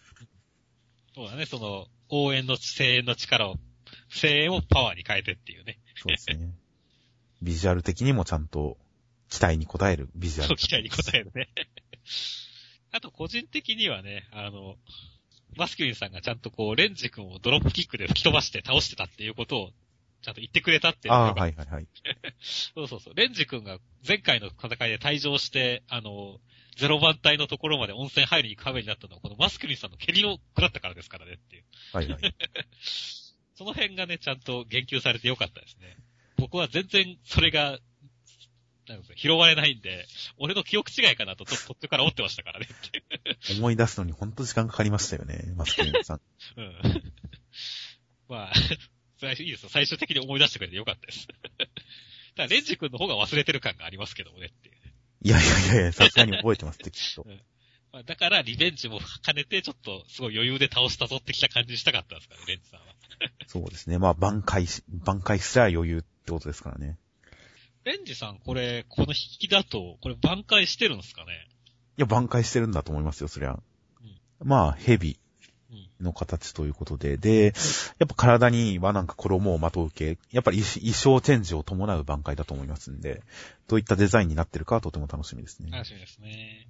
そうだね、その、応援の、声援の力を、声援をパワーに変えてっていうね。そうですね。ビジュアル的にもちゃんと、期待に応えるビジュアル。そう、期待に応えるね。あと、個人的にはね、あの、マスキュリンさんがちゃんとこう、レンジ君をドロップキックで吹き飛ばして倒してたっていうことを、ちゃんと言ってくれたっていうああ、はいはいはい。そうそうそう。レンジ君が前回の戦いで退場して、あの、ゼロ番隊のところまで温泉入りに行く羽目になったのは、このマスクリンさんの蹴りを食らったからですからねっていう。はいはい。その辺がね、ちゃんと言及されてよかったですね。僕は全然それが、なんか拾われないんで、俺の記憶違いかなと、と途中から思ってましたからね。思い出すのにほんと時間かかりましたよね、マスキュリンさん。うん。まあ、最初いいですよ。最終的に思い出してくれてよかったです。ただ、レンジ君の方が忘れてる感がありますけどもねっていう。いやいやいやいや、さすがに覚えてますって、きっと。まあ、だから、リベンジも兼ねて、ちょっと、すごい余裕で倒したぞってきた感じにしたかったんですかね、レンジさんは。そうですね。まあ、挽回し、挽回すら余裕ってことですからね。レンジさん、これ、この引きだと、これ挽回してるんですかね？いや、挽回してるんだと思いますよ、そりゃ。まあ、ヘビうん。の形ということで。で、やっぱ体にはなんか衣をまとう系、やっぱり衣装チェンジを伴う挽回だと思いますんで、どういったデザインになってるかはとても楽しみですね。楽しみですね。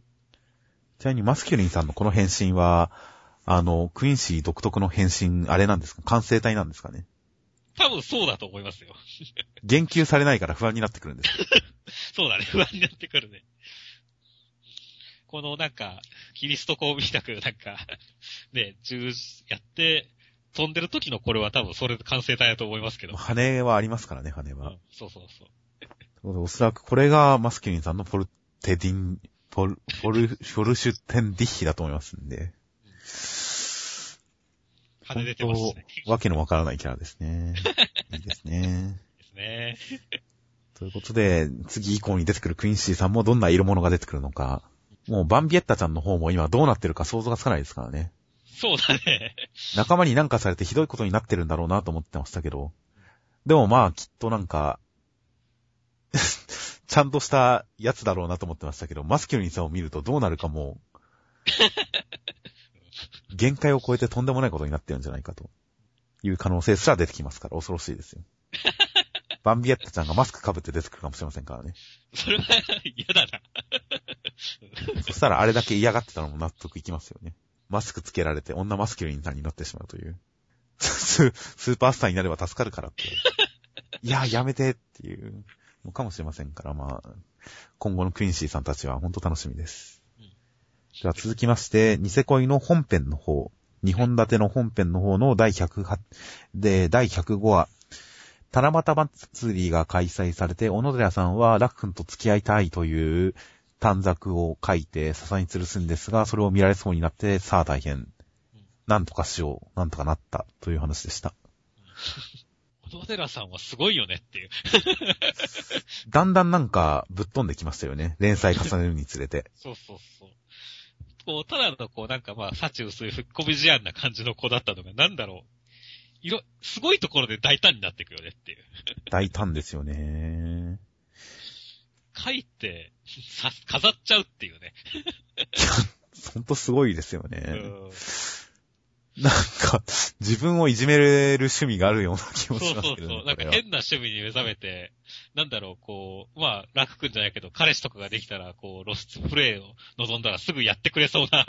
ちなみにマスキュリンさんのこの変身は、あの、クインシー独特の変身、あれなんですか？完成体なんですかね？多分そうだと思いますよ。言及されないから不安になってくるんです。そうだね、不安になってくるね。このなんか、キリスト教みたく、なんか、ね、十字やって、飛んでる時のこれは多分それで完成体だと思いますけど。羽はありますからね、羽は。うん、そうそうそう。おそらくこれがマスキュリンさんのポルテディン、ポル、ポル、フォルシュテンディッヒだと思いますんで。羽出てますしね。わけのわからないキャラですね。いいですね。ですね。ということで、次以降に出てくるクインシーさんもどんな色物が出てくるのか。もうバンビエッタちゃんの方も今どうなってるか想像がつかないですからね。そうだね。仲間になんかされてひどいことになってるんだろうなと思ってましたけど。でもまあきっとなんか、ちゃんとしたやつだろうなと思ってましたけど、マスキュリンさんを見るとどうなるかもう、限界を超えてとんでもないことになってるんじゃないかという可能性すら出てきますから恐ろしいですよ。バンビエッタちゃんがマスク被って出てくるかもしれませんからね。それは嫌だな。そしたらあれだけ嫌がってたのも納得いきますよね。マスクつけられて女マスキュリンさんになってしまうという。ススーパースターになれば助かるからって。いや、やめてっていうのかもしれませんから、まあ、今後のクインシーさんたちは本当楽しみです。では続きまして、ニセ恋の本編の方、2本立ての本編の方の第108、で、第105話、七夕祭りが開催されて、小野寺さんはラックンと付き合いたいという短冊を書いて笹に吊るすんですが、それを見られそうになって、さあ大変。なんとかしよう。なんとかなった。という話でした。小野寺さんはすごいよねっていう。だんだんなんかぶっ飛んできましたよね。連載重ねるにつれて。そうそうそう。こう、ただのこう、なんかまあ、幸薄いふっこみ思案な感じの子だったのが、なんだろう。いろ、すごいところで大胆になっていくよねっていう。大胆ですよね。書いて、さ、飾っちゃうっていうね。ほんとすごいですよね。うんなんか、自分をいじめれる趣味があるような気そうもしますけど、そうそう。なんか変な趣味に目覚めて、なんだろう、こう、まあ、楽くんじゃないけど、彼氏とかができたら、こう、露出プレイを望んだらすぐやってくれそうな、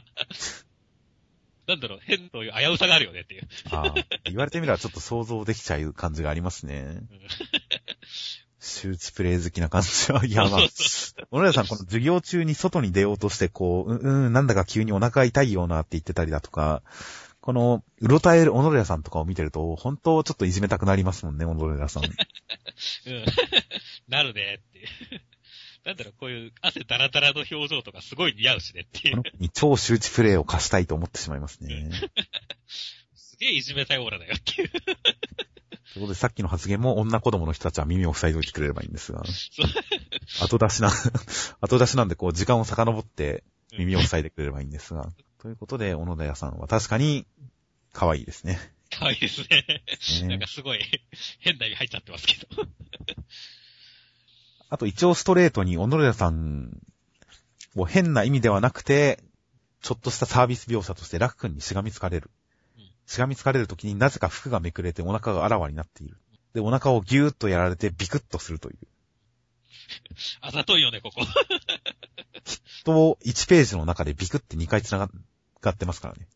なんだろう、変という危うさがあるよねっていう。ああ言われてみればちょっと想像できちゃう感じがありますね。周知プレイ好きな感じは。いや、まあ、小野寺さん、この授業中に外に出ようとして、こう、うん、うん、なんだか急にお腹痛いようなって言ってたりだとか、この、うろたえる小野寺さんとかを見てると、本当ちょっといじめたくなりますもんね、小野寺さん。うん。なるねっていう。なんだろう、こういう汗だらだらの表情とかすごい似合うしねっていうに超周知プレイを貸したいと思ってしまいますね。すげえいじめたいオーラだよっていう。ということで、さっきの発言も女子供の人たちは耳を塞いどいてくれればいいんですが、後出しな、後出しなんでこう時間を遡って耳を塞いでくれればいいんですが、ということで、小野寺さんは確かに可愛いですね。可愛いですね。ねなんかすごい変な意味入っちゃってますけど。あと一応ストレートに、小野寺さんを変な意味ではなくて、ちょっとしたサービス描写として楽君にしがみつかれるうん。しがみつかれるときになぜか服がめくれてお腹があらわになっている。で、お腹をギューッとやられてビクッとするという。あざといよね、ここ。と、1ページの中でビクって2回繋がってますからね。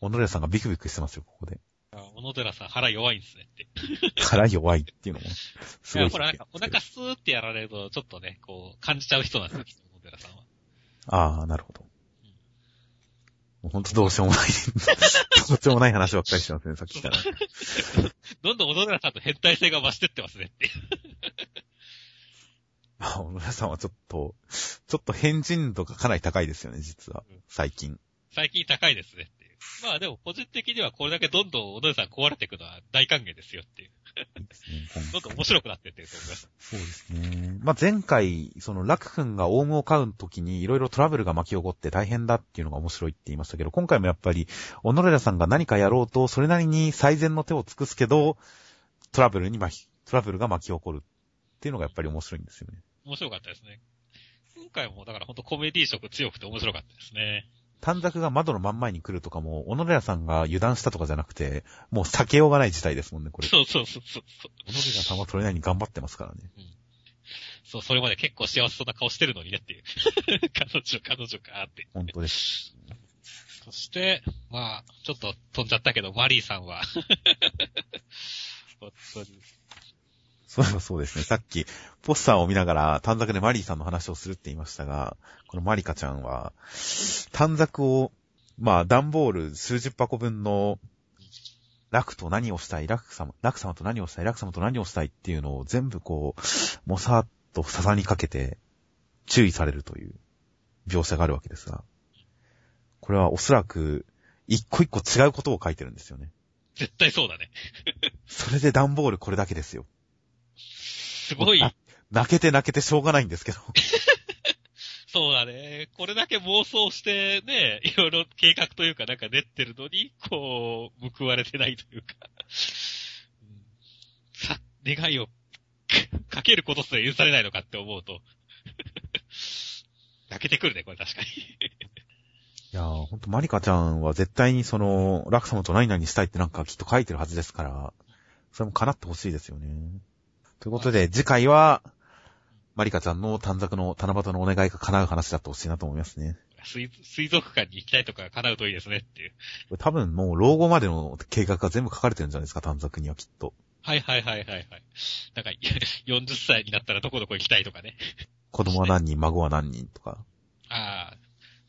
小野寺さんがビクビクしてますよ、ここで。あ小野寺さん腹弱いんですねって。腹弱いっていうのも、すごい。いや、ほら、なんかお腹スーってやられると、ちょっとね、こう、感じちゃう人なんですよ、小野寺さんは。ああ、なるほど。もうほんとどうしようもない。どうしようもない話ばっかりしてますね、さっきから。どんどん小野寺さんと変態性が増してってますねって 小野寺さんはちょっと、ちょっと変人度がかなり高いですよね、実はうん。最近。最近高いですねっていう。まあでも、個人的にはこれだけどんどん小野寺さん壊れていくのは大歓迎ですよっていう。いいですね今どんどん面白くなってってると思います。そうですね。まあ、前回、その、楽君がオウムを飼うときに、いろいろトラブルが巻き起こって大変だっていうのが面白いって言いましたけど、今回もやっぱり、小野寺さんが何かやろうと、それなりに最善の手を尽くすけど、トラブルに巻き、トラブルが巻き起こるっていうのがやっぱり面白いんですよね。面白かったですね。今回もだからほんとコメディ色強くて面白かったですね。短冊が窓の真ん前に来るとかも、小野寺さんが油断したとかじゃなくて、もう避けようがない事態ですもんね、これ。そうそうそうそう。小野寺さんはそれなりに頑張ってますからね。そう、それまで結構幸せそうな顔してるのにねっていう。彼女、彼女かって。本当です。そして、まあ、ちょっと飛んじゃったけど、マリーさんは。本当に。そういえばそうですね。さっき、ポスターを見ながら短冊でマリーさんの話をするって言いましたが、このマリカちゃんは、短冊を、まあ、段ボール数十箱分の、楽と何をしたい、楽様、楽様と何をしたい、楽様と何をしたいっていうのを全部こう、もさっと笹にかけて、注意されるという描写があるわけですが、これはおそらく、一個一個違うことを書いてるんですよね。絶対そうだね。それで段ボールこれだけですよ。すごいあ、泣けて泣けてしょうがないんですけど。そうだね。これだけ妄想してね、いろいろ計画というかなんか練ってるのに、こう、報われてないというか。うんさ、願いをか かけることすら許されないのかって思うと。泣けてくるね、これ確かに。いやー、ほんと、マリカちゃんは絶対にその、ラク様と何々したいってなんかきっと書いてるはずですから、それも叶ってほしいですよね。ということで、次回は、マリカちゃんの短冊の七夕のお願いが叶う話だってほしいなと思いますね。水水族館に行きたいとか叶うといいですねっていう。多分もう老後までの計画が全部書かれてるんじゃないですか、短冊にはきっと。はいはいはいはいはい。なんか、40歳になったらどこどこ行きたいとかね。子供は何人、孫は何人とか。ああ。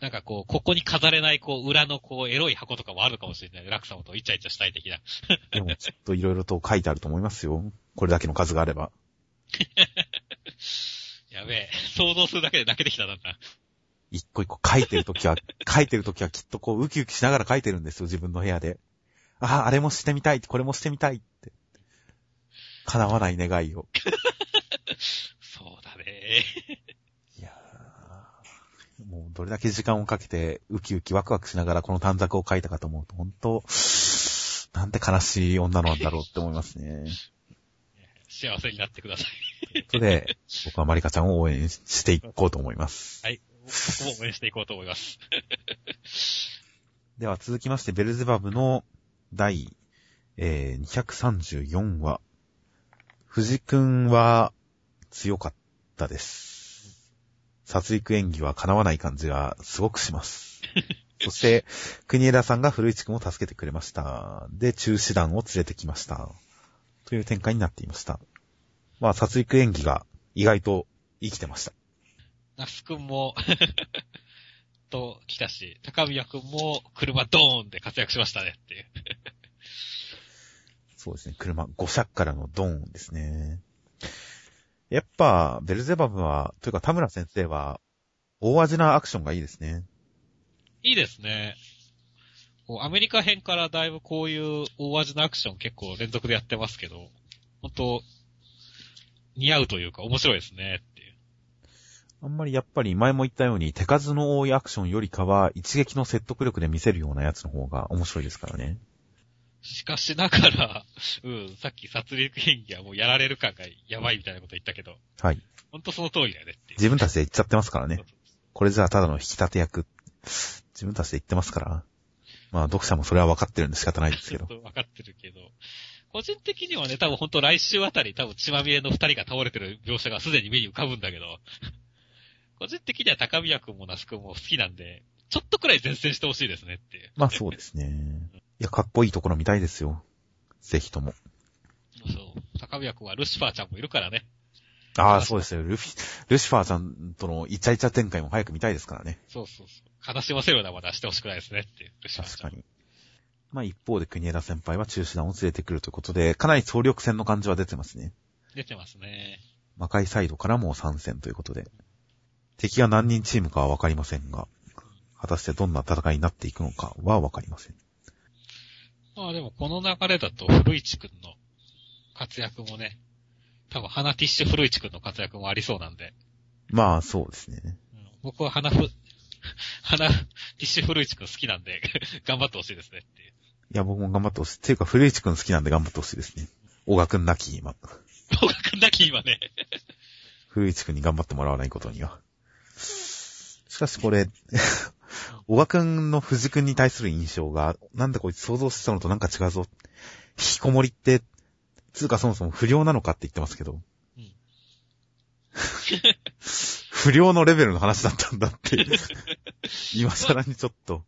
なんかこう、ここに飾れない、こう、裏のこう、エロい箱とかもあるかもしれない。ラク様とイチャイチャしたい的な。でもきっといろいろと書いてあると思いますよ。これだけの数があれば。やべえ。想像するだけで泣けてきたなんだ。一個一個書いてるときは、書いてるときはきっとこうウキウキしながら書いてるんですよ、自分の部屋で。ああ、あれもしてみたい、これもしてみたいって。叶わない願いを。そうだね。もうどれだけ時間をかけてウキウキワクワクしながらこの短冊を書いたかと思うと、本当なんて悲しい女なんだろうって思いますね。幸せになってください。ということで、僕はマリカちゃんを応援していこうと思います。はい。僕も応援していこうと思います。では続きまして、ベルゼバブの第、えー、234話。藤くんは強かったです。殺戮演技は叶わない感じがすごくします。そして、国枝さんが古市くんを助けてくれました。で、中止団を連れてきました。という展開になっていました。まあ、殺戮演技が意外と生きてました。那須くんも、と来たし、高宮くんも車ドーンで活躍しましたねっていう。そうですね。車、5尺からのドーンですね。やっぱ、ベルゼバブは、というか田村先生は、大味なアクションがいいですね。いいですね。アメリカ編からだいぶこういう大味なアクション結構連続でやってますけど、本当似合うというか面白いですねっていう。あんまりやっぱり前も言ったように手数の多いアクションよりかは一撃の説得力で見せるようなやつの方が面白いですからね。しかしながら、うん、さっき殺戮演技はもうやられる感がやばいみたいなこと言ったけど、はい。ほんとその通りだよねって。自分たちで言っちゃってますからねそう。そうこれじゃあただの引き立て役。自分たちで言ってますから。まあ読者もそれは分かってるんで仕方ないですけど。そうわかってるけど、個人的にはね、多分ほんと来週あたり多分血まみれの二人が倒れてる描写がすでに目に浮かぶんだけど、個人的には高宮君も那須君も好きなんで、ちょっとくらい前線してほしいですねっていう。まあそうですね。いや、かっこいいところ見たいですよ。ぜひとも。そう。高宮君はルシファーちゃんもいるからね。ああ、そうですよ。ルフィ、ルシファーちゃんとのイチャイチャ展開も早く見たいですからね。そうそうそう。悲しませるようなまだしてほしくないですねっていう。ルシファーちゃん。確かに。まあ一方で国枝先輩は中止団を連れてくるということで、かなり総力戦の感じは出てますね。出てますね。魔界サイドからも参戦ということで。敵が何人チームかはわかりませんが、果たしてどんな戦いになっていくのかはわかりません。まあでもこの流れだと古市くんの活躍もね、多分花ティッシュ古市くんの活躍もありそうなんで、まあそうですね。うん僕は花ふ、花ティッシュ古市くん好きなんで、頑張ってほしいですねっていう。いや、僕も頑張ってほしい。っていうか、古市くん好きなんで頑張ってほしいですね。小川くんなき今。小川くんだけ今ね。古市くんに頑張ってもらわないことには。しかしこれ、小川くんの藤くんに対する印象が、なんでこいつ想像してたのとなんか違うぞ。引きこもりって、つうかそもそも不良なのかって言ってますけど。うん 不良のレベルの話だったんだって。今更にちょっと。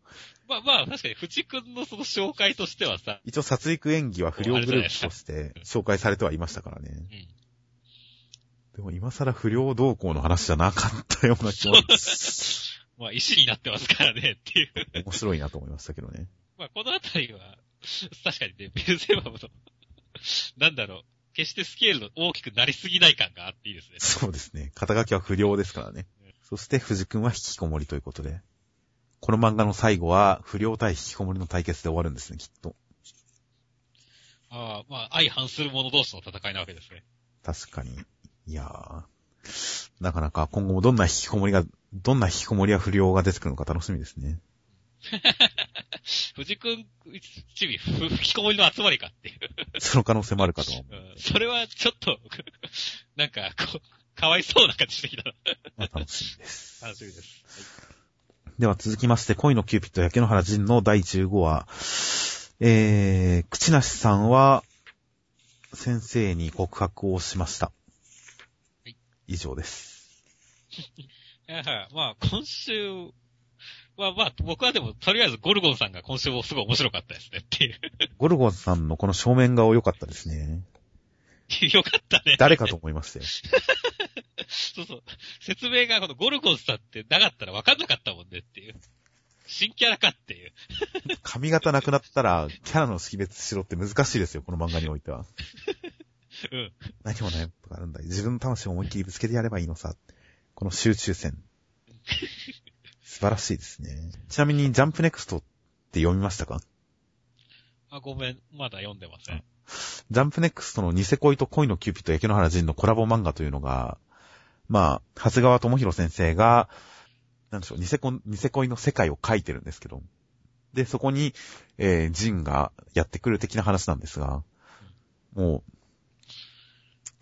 まあまあ、確かに藤くんのその紹介としてはさ、一応殺戮演技は不良グループとして紹介されてはいましたからね。うん。でも今更不良同行の話じゃなかったような気もまあ石になってますからねっていう。面白いなと思いましたけどね。まあこのあたりは、確かにね、ベルゼバブの、なんだろう、決してスケールの大きくなりすぎない感があっていいですね。そうですね。肩書きは不良ですからねうん。そして藤君は引きこもりということで。この漫画の最後は不良対引きこもりの対決で終わるんですね、きっと。ああ、まあ相反する者同士の戦いなわけですね。確かに。いやー。なかなか今後もどんな引きこもりが、どんな引きこもりや不良が出てくるのか楽しみですね。藤くん、ちび、ふ吹きこもりの集まりかっていう。その可能性もあるかとは思う。うんそれはちょっと、なんか、こう、かわいそうな感じしてきたな。まあ楽しみです。楽しみです。では続きまして、恋のキューピット焼け野原仁の第15話。えー、口なしさんは、先生に告白をしました。い以上です。まあ、今週は、まあ、僕はでも、とりあえずゴルゴンさんが今週もすごい面白かったですねっていう。ゴルゴンさんのこの正面顔良かったですね。よかったね。誰かと思いましたよ。そうそう。説明がこのゴルゴンさんってなかったら分かんなかったもんねっていう。新キャラかっていう。髪型なくなったら、キャラの識別しろって難しいですよ、この漫画においては。うん。何もないことがあるんだ。自分の魂を思いっきりぶつけてやればいいのさ。この集中線。素晴らしいですね。ちなみに、ジャンプネクストって読みましたか？あ、ごめん。まだ読んでません。ジャンプネクストのニセコイと恋のキューピッド焼野原塵のコラボ漫画というのが、まあ、長谷川智広先生が、なんでしょう、ニセコイ、ニセコイの世界を書いてるんですけど、で、そこに、えー、仁がやってくる的な話なんですが、もう、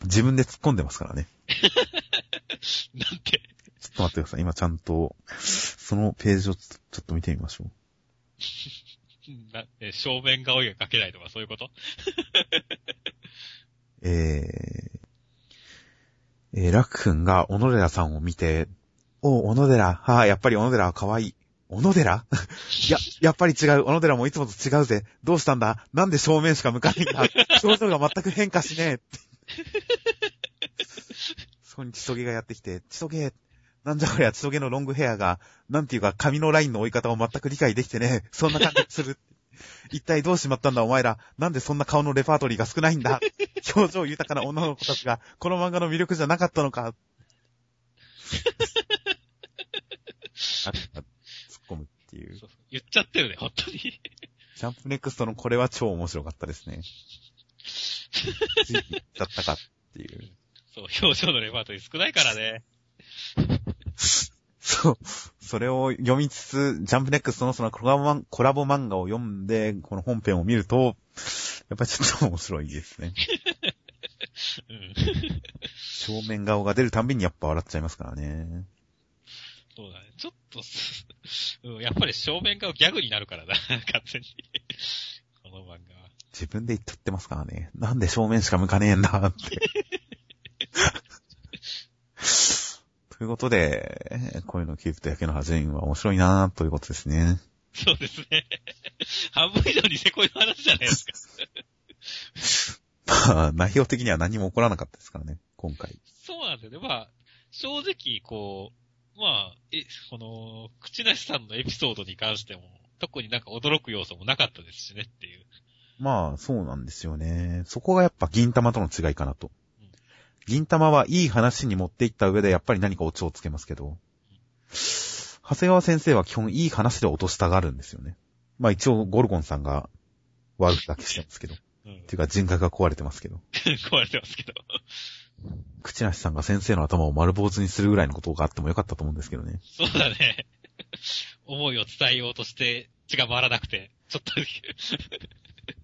自分で突っ込んでますからね。なんて。ちょっと待ってください。今ちゃんと、そのページをちょっと見てみましょう。なえ正面顔が描けないとかそういうこと？えー、えー、ラク君が小野寺さんを見て、お小野寺、はあ、やっぱり小野寺は可愛い。小野寺？いや、やっぱり違う。小野寺もいつもと違うぜ。どうしたんだ？なんで正面しか向かないんだ？表情が全く変化しねえ。そこに千棘がやってきて、千棘、なんじゃこりゃ千棘のロングヘアが、なんていうか髪のラインの追い方を全く理解できてね、そんな感じがする。一体どうしまったんだお前ら。なんでそんな顔のレパートリーが少ないんだ 表情豊かな女の子たちが、この漫画の魅力じゃなかったのか。あ突っ込むっていう。そう言っちゃってるね、本当に。ジャンプネクストのこれは超面白かったですね。ついに言っちゃったかっていう。そう、表情のレパートリー少ないからね。それを読みつつ、ジャンプネックスとのそのコラボコラボ漫画を読んで、この本編を見ると、やっぱりちょっと面白いですね。うん。正面顔が出るたんびにやっぱ笑っちゃいますからね。そうだね。ちょっとす、うん、やっぱり正面がギャグになるからな、完全に。この漫画は。自分で言っちゃってますからね。なんで正面しか向かねえんだって。ということで、こういうのを聞くとやけのはじんは面白いなということですね。そうですね。半分以上にせこいの話じゃないですか。まあ、内容的には何も起こらなかったですからね、今回。そうなんだよね。まあ、正直、こう、まあ、え、この、口なしさんのエピソードに関しても、特になんか驚く要素もなかったですしねっていう。まあ、そうなんですよね。そこがやっぱ銀玉との違いかなとうん。銀玉はいい話に持っていった上でやっぱり何かオチをつけますけど、長谷川先生は基本いい話で落としたがるんですよね。まあ一応ゴルゴンさんが悪くだけしてますけど。うんっ。ていうか人格が壊れてますけど。壊れてますけど。口なしさんが先生の頭を丸坊主にするぐらいのことがあってもよかったと思うんですけどね。そうだね。思いを伝えようとして、血が回らなくて、ちょっと、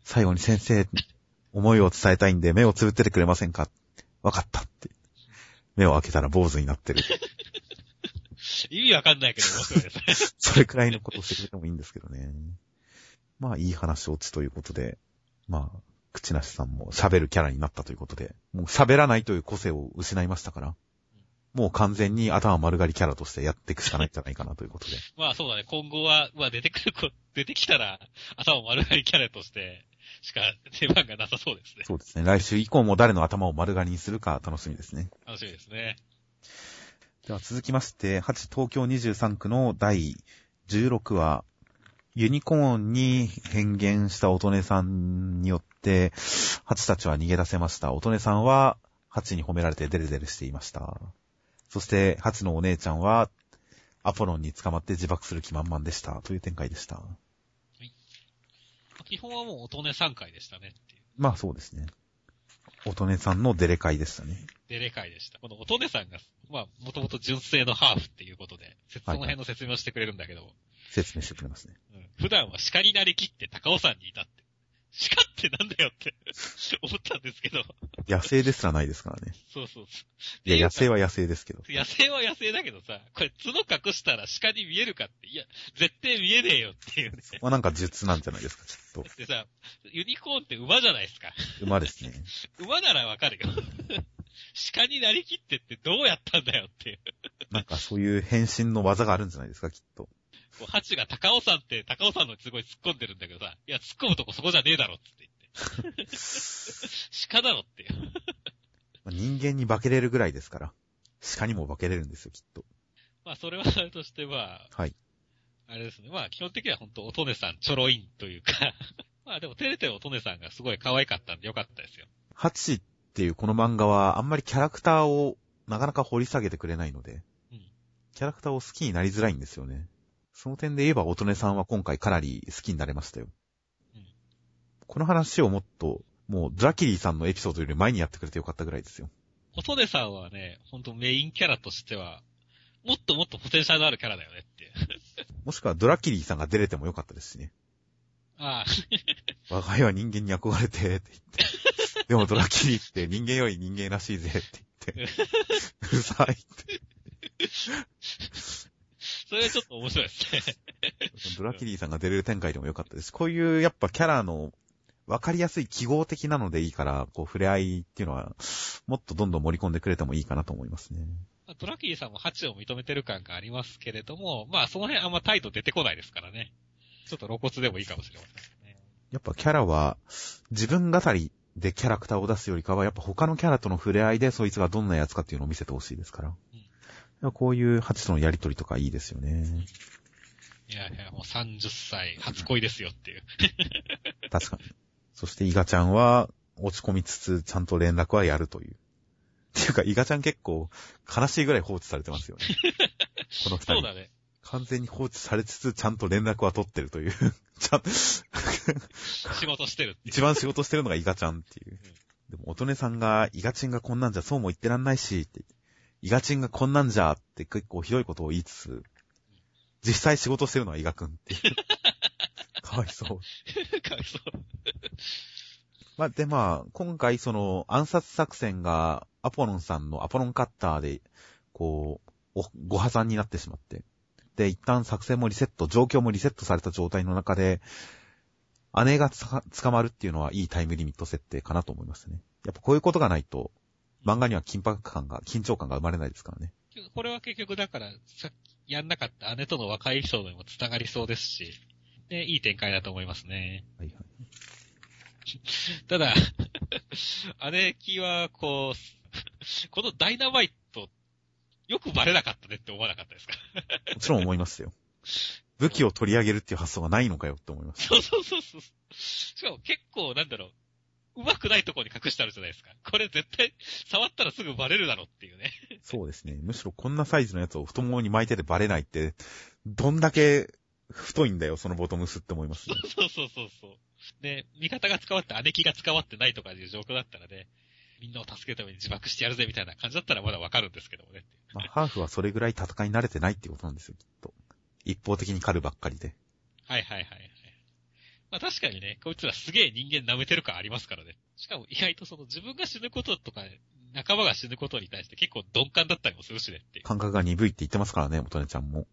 最後に先生、思いを伝えたいんで目をつぶっててくれませんか？わかったって。目を開けたら坊主になってる。意味わかんないけど面白いですね。それくらいのことをしてくれてもいいんですけどね。まあ、いい話落ちということで、まあ、口なしさんも喋るキャラになったということで、もう喋らないという個性を失いましたから、もう完全に頭丸刈りキャラとしてやっていくしかないんじゃないかなということで。まあそうだね。今後は、まあ出てくる子、出てきたら、頭丸刈りキャラとして、しか出番がなさそうですね。そうですね。来週以降も誰の頭を丸刈りにするか楽しみですね。楽しみですね。では続きまして、8東京23区の第16話、ユニコーンに変幻した乙女さんによって、ハチたちは逃げ出せました。乙女さんは、ハチに褒められてデレデレしていました。そして、ハチのお姉ちゃんは、アポロンに捕まって自爆する気満々でした。という展開でした。基本はもう乙女3回でしたねっていう。まあそうですね。乙女さんのデレ会でしたね。デレ回でした。この乙女さんが、まあ、もともと純正のハーフっていうことで、その辺の説明をしてくれるんだけど、説明してくれますね。うん普段は鹿になりきって高尾山にいたって。鹿ってなんだよって思ったんですけど、野生ですらないですからね。そうそうそう。いや、野生はは野生ですけど。野生は野生だけどさ、これ角隠したら鹿に見えるかって、いや、絶対見えねえよっていうね。まあなんか術なんじゃないですか、きっと。でさ、ユニコーンって馬じゃないですか。馬ですね。馬ならわかるよ。鹿になりきってってどうやったんだよっていう。なんかそういう変身の技があるんじゃないですか、きっと。こうハチが高尾山って高尾山のすごい突っ込んでるんだけどさ、いや、突っ込むとこそこじゃねえだろって言って。鹿だろって 人間に化けれるぐらいですから。鹿にも化けれるんですよ、きっと。まあ、それはそれとしては、はい。あれですね。まあ、基本的には本当乙女さんちょろいんというか、まあでも照れてる乙女さんがすごい可愛かったんでよかったですよ。ハチっていうこの漫画はあんまりキャラクターをなかなか掘り下げてくれないので、うんキャラクターを好きになりづらいんですよね。その点で言えば乙女さんは今回かなり好きになれましたよ。うんこの話をもっと、もうドラキリーさんのエピソードより前にやってくれてよかったぐらいですよ。乙女さんはね、本当メインキャラとしては、もっともっとポテンシャルのあるキャラだよねって。もしくはドラキリーさんが出れてもよかったですしね。ああ、我が家は人間に憧れて、って言って。でもドラキリって人間より人間らしいぜ、って言って。うるさいって。それはちょっと面白いですね。ドラキリーさんが出れる展開でもよかったです。こういうやっぱキャラの分かりやすい記号的なのでいいから、こう触れ合いっていうのは、もっとどんどん盛り込んでくれてもいいかなと思いますね。まあドラキリさんもハチを認めてる感がありますけれども、まあその辺あんま態度出てこないですからね。ちょっと露骨でもいいかもしれませんね。やっぱキャラは、自分語りでキャラクターを出すよりかは、やっぱ他のキャラとの触れ合いでそいつがどんなやつかっていうのを見せてほしいですから。こういうハチとのやりとりとかいいですよね。いやいや、もう30歳、初恋ですよっていう。確かに。そしてイガちゃんは落ち込みつつ、ちゃんと連絡はやるという。っていうか、イガちゃん結構悲しいぐらい放置されてますよね。この二人。そうだね。完全に放置されつつ、ちゃんと連絡は取ってるという。ちゃん、仕事してる。一番仕事してるのがイガちゃんっていう。でも、乙女さんが、イガチンがこんなんじゃそうも言ってらんないし、って。イガチンがこんなんじゃって結構ひどいことを言いつつ、実際仕事してるのはイガくんっていう。かわいそう。かわいそう。まあ、でまあ、今回その暗殺作戦がアポロンさんのアポロンカッターで、こう、ご破産になってしまって。で、一旦作戦もリセット、状況もリセットされた状態の中で、姉が捕まるっていうのはいいタイムリミット設定かなと思いますね。やっぱこういうことがないと、漫画には緊迫感が、緊張感が生まれないですからね。これは結局だから、さっきやんなかった姉との若いエピソードにも繋がりそうですし、ね、いい展開だと思いますね。はいはい。ただ、姉貴は、こう、このダイナマイト、よくバレなかったねって思わなかったですか？もちろん思いますよ。武器を取り上げるっていう発想がないのかよって思います。そうそうそうそう。しかも結構、なんだろう、うまくないとこに隠してあるじゃないですか。これ絶対、触ったらすぐバレるだろっていうね。そうですね。むしろこんなサイズのやつを太ももに巻いててバレないって、どんだけ太いんだよ、そのボトムスって思いますね。そうそうそうそう。で、味方が使わって姉貴が使わってないとかいう状況だったらね、みんなを助けるために自爆してやるぜみたいな感じだったらまだわかるんですけどもね。まあ、ハーフはそれぐらい戦い慣れてないっていうことなんですよ、きっと。一方的に狩るばっかりで。はいはいはいはい。まあ確かにね、こいつらすげえ人間舐めてる感ありますからね。しかも意外とその自分が死ぬこととか、仲間が死ぬことに対して結構鈍感だったりもするしねって。感覚が鈍いって言ってますからね、元音ちゃんも。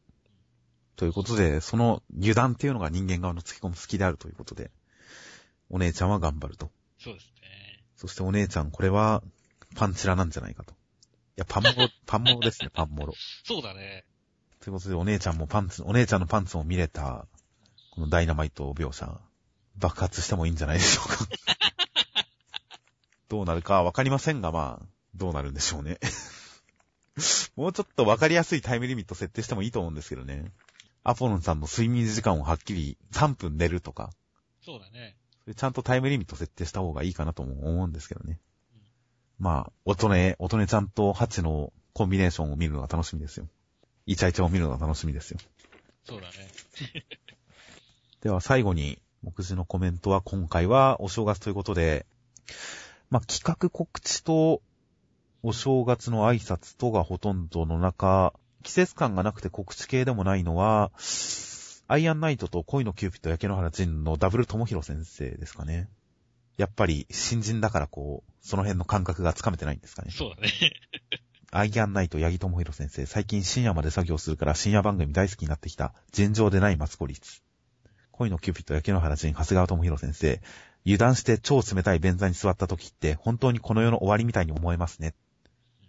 ということで、その油断っていうのが人間側の突き込む好きであるということで、お姉ちゃんは頑張ると。そうですね。そしてお姉ちゃん、これは、パンチラなんじゃないかと。いや、パンモロ、パンモロですね、パンモロ。そうだね。ということで、お姉ちゃんもパンツ、お姉ちゃんのパンツを見れた、このダイナマイト描写、爆発してもいいんじゃないでしょうか。どうなるかわかりませんが、まあ、どうなるんでしょうね。もうちょっとわかりやすいタイムリミット設定してもいいと思うんですけどね。アポロンさんの睡眠時間をはっきり3分寝るとか。そうだね。ちゃんとタイムリミット設定した方がいいかなとも思うんですけどね。うん、まあ、音音、音音ちゃんとハチのコンビネーションを見るのが楽しみですよ。イチャイチャを見るのが楽しみですよ。そうだね。では最後に、目次のコメントは今回はお正月ということで、まあ、企画告知とお正月の挨拶とがほとんどの中、季節感がなくて告知系でもないのは、アイアンナイトと恋のキューピット焼け野原仁のダブル智弘先生ですかね。やっぱり新人だからこう、その辺の感覚がつかめてないんですかね。そうだね。アイアンナイト、八木智弘先生、最近深夜まで作業するから深夜番組大好きになってきた、尋常でないマツコリツ。恋のキューピット、焼け野原人、長谷川智弘先生。油断して超冷たい便座に座った時って、本当にこの世の終わりみたいに思えますね。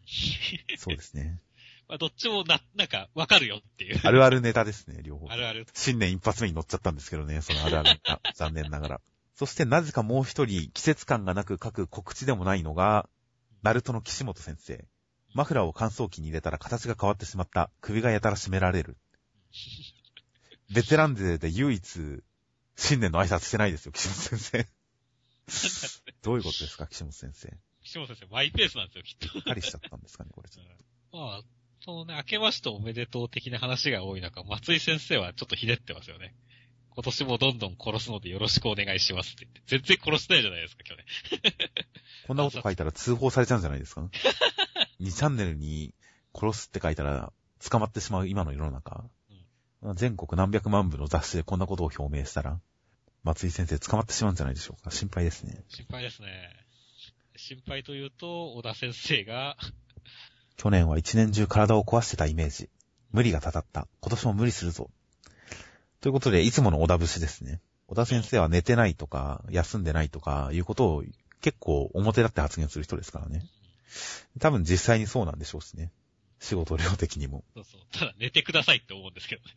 そうですね。まあ、どっちもな、なんか、わかるよっていう。あるあるネタですね、両方。あるある。新年一発目に乗っちゃったんですけどね、そのあるあるネタ。残念ながら。そしてなぜかもう一人、季節感がなく書く告知でもないのが、ナルトの岸本先生。マフラーを乾燥機に入れたら形が変わってしまった。首がやたら締められる。ベテラン勢で唯一、新年の挨拶してないですよ、岸本先生。どういうことですか、岸本先生。岸本先生、マイペースなんですよ、きっと。かりしちゃったんですかね、これちょっと。まあ、そのね、明けましておめでとう的な話が多い中、松井先生はちょっとひねってますよね。今年もどんどん殺すのでよろしくお願いしますって言って。全然殺してないじゃないですか、去年。こんなこと書いたら通報されちゃうんじゃないですか？2チャンネルに殺すって書いたら捕まってしまう今の世の中。うん、全国何百万部の雑誌でこんなことを表明したら、松井先生捕まってしまうんじゃないでしょうか。心配ですね。心配ですね。心配というと、小田先生が 去年は一年中体を壊してたイメージ。無理がたたった。今年も無理するぞ。ということで、いつもの小田節ですね。小田先生は寝てないとか、休んでないとか、いうことを結構表立って発言する人ですからね。多分実際にそうなんでしょうしね。仕事量的にも。そうそう。ただ寝てくださいって思うんですけどね。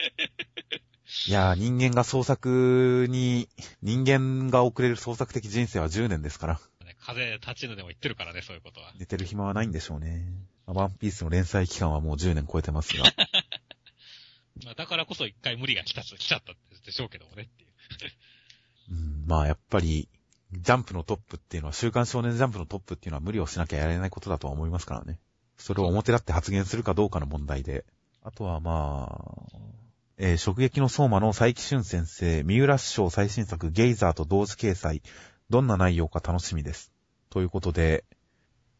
いやー、人間が創作に、人間が送れる創作的人生は10年ですから。風立ちぬでも言ってるからね、そういうことは。寝てる暇はないんでしょうね。ワンピースの連載期間はもう10年超えてますが。まあだからこそ一回無理が来た、来ちゃったでしょうけどもねっていう。うん、まあやっぱり、ジャンプのトップっていうのは、週刊少年ジャンプのトップっていうのは無理をしなきゃやれないことだとは思いますからね。それを表立って発言するかどうかの問題で。あとはまあ、えー、直撃の相馬の佐伯俊先生、三浦師匠最新作ゲイザーと同時掲載、どんな内容か楽しみです。ということで、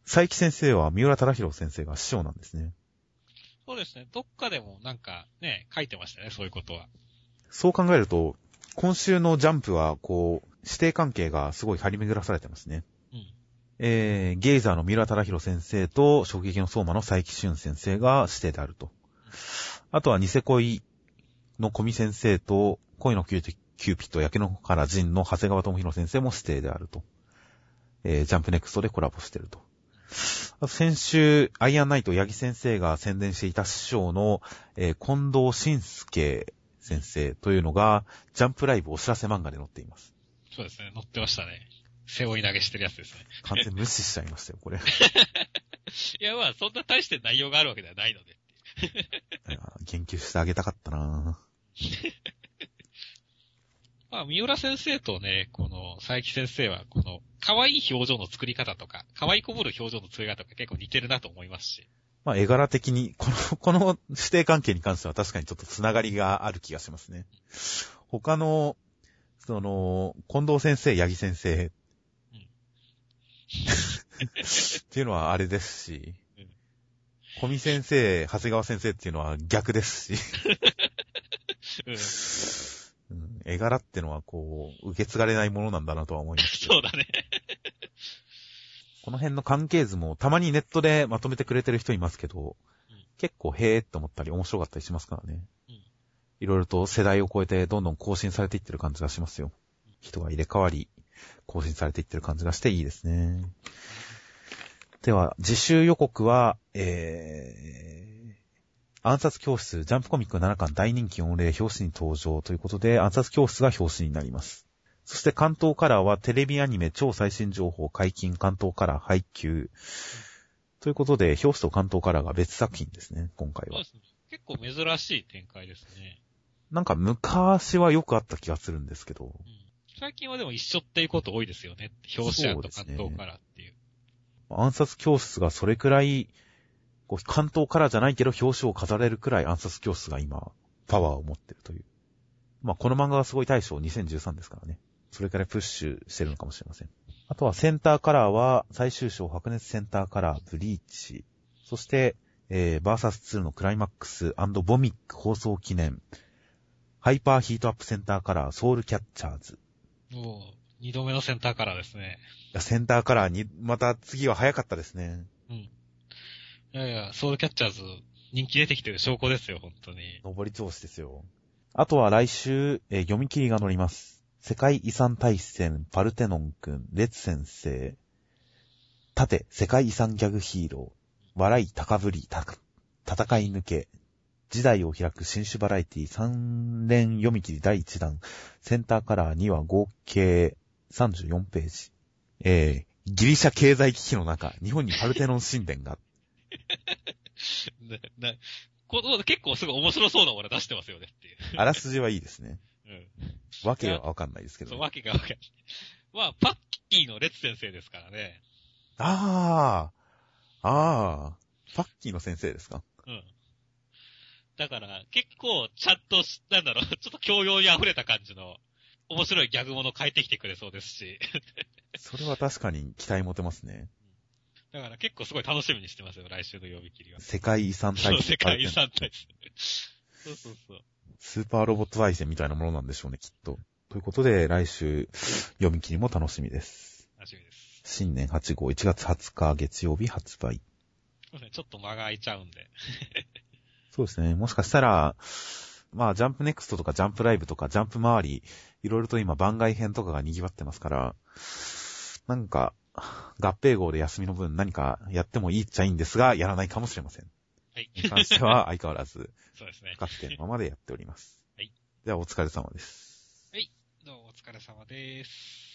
佐伯先生は三浦忠宏先生が師匠なんですね。そうですね。どっかでもなんかね、書いてましたね、そういうことは。そう考えると、今週のジャンプは、こう、指定関係がすごい張り巡らされてますね。えー、ゲイザーの三浦忠宏先生と、衝撃の相馬の佐伯俊先生が指定であると。あとは、ニセコイの古味先生と、恋のキューキューピッド、焼野原塵の長谷川智広先生も師弟であると。えー、ジャンプネクストでコラボしてると。あと先週、アイアンナイト、屋宜先生が宣伝していた師匠の、えー近藤信輔先生というのが、ジャンプライブお知らせ漫画で載っています。そうですね。載ってましたね。背負い投げしてるやつですね。完全無視しちゃいましたよ、これ。いや、まあ、そんな大して内容があるわけではないので。いや言及してあげたかったな まあ、三浦先生とね、この、佐伯先生は、この、可愛い表情の作り方とか、可愛いこぶる表情の作り方とか結構似てるなと思いますし。まあ、絵柄的に、この、この指定関係に関しては確かにちょっとつながりがある気がしますね。他の、その、近藤先生、八木先生、うんっていうのはあれですしうん、小見先生、長谷川先生っていうのは逆ですし、うん。うん絵柄ってのはこう、受け継がれないものなんだなとは思いますけど。そうだね。この辺の関係図もたまにネットでまとめてくれてる人いますけど、うん結構へーって思ったり面白かったりしますからね。うんいろいろと世代を超えてどんどん更新されていってる感じがしますよ。人が入れ替わり、更新されていってる感じがしていいですね。では、自習予告は、えー、暗殺教室、ジャンプコミック7巻大人気御礼表紙に登場ということで、暗殺教室が表紙になります。そして関東カラーはテレビアニメ超最新情報解禁関東カラー配給。ということで、表紙と関東カラーが別作品ですね、今回はそうで。すね。結構珍しい展開ですね。なんか昔はよくあった気がするんですけど、うん。最近はでも一緒っていうこと多いですよね。表紙と関東からっていう。暗殺教室がそれくらい、こう関東カラーじゃないけど表紙を飾れるくらい暗殺教室が今、パワーを持ってるという。まあ、この漫画がすごい大賞2013ですからね。それくらいプッシュしてるのかもしれません。あとはセンターカラーは最終章白熱センターカラーブリーチ。そして、えー、バーサス2のクライマックスボミック放送記念。ハイパーヒートアップセンターカラーソウルキャッチャーズ。もう、二度目のセンターカラーですね。いやセンターカラーに、また次は早かったですね。うん。いやいや、ソウルキャッチャーズ、人気出てきてる証拠ですよ、本当に。上り調子ですよ。あとは来週、えー読み切りが載ります。世界遺産大戦、パルテノン君、レツ先生、盾、世界遺産ギャグヒーロー、笑い高ぶり、た戦い抜け、時代を開く新種バラエティ3連読み切り第1弾、センターカラーには合計34ページ。えー、ギリシャ経済危機の中、日本にパルテノン神殿が、な、な、この、結構すごい面白そうな俺出してますよねっていう。あらすじはいいですね。うん。わけはわかんないですけどそう、。わけがわかんない。まあ、パッキーのレッツ先生ですからね。ああ、ああ、ファッキーの先生ですか？うん。だから、結構、ちゃんとし、なんだろう、ちょっと教養に溢れた感じの、面白いギャグもの変えてきてくれそうですし。それは確かに期待持てますね。だから結構すごい楽しみにしてますよ、来週の読み切りは。世界遺産そう、大世界遺産大戦。そうそうそう。スーパーロボット大戦みたいなものなんでしょうね、きっと。ということで、来週、読み切りも楽しみです。楽しみです。新年8号1月20日月曜日発売。ちょっと間が空いちゃうんで。そうですね。もしかしたら、まあ、ジャンプネクストとかジャンプライブとかジャンプ周り、いろいろと今番外編とかが賑わってますから、なんか、合併号で休みの分何かやってもいいっちゃいいんですが、やらないかもしれません。はい。に関しては 相変わらず、そうですね不。確定のままでやっております。はい。では、お疲れ様です。どうもお疲れ様です。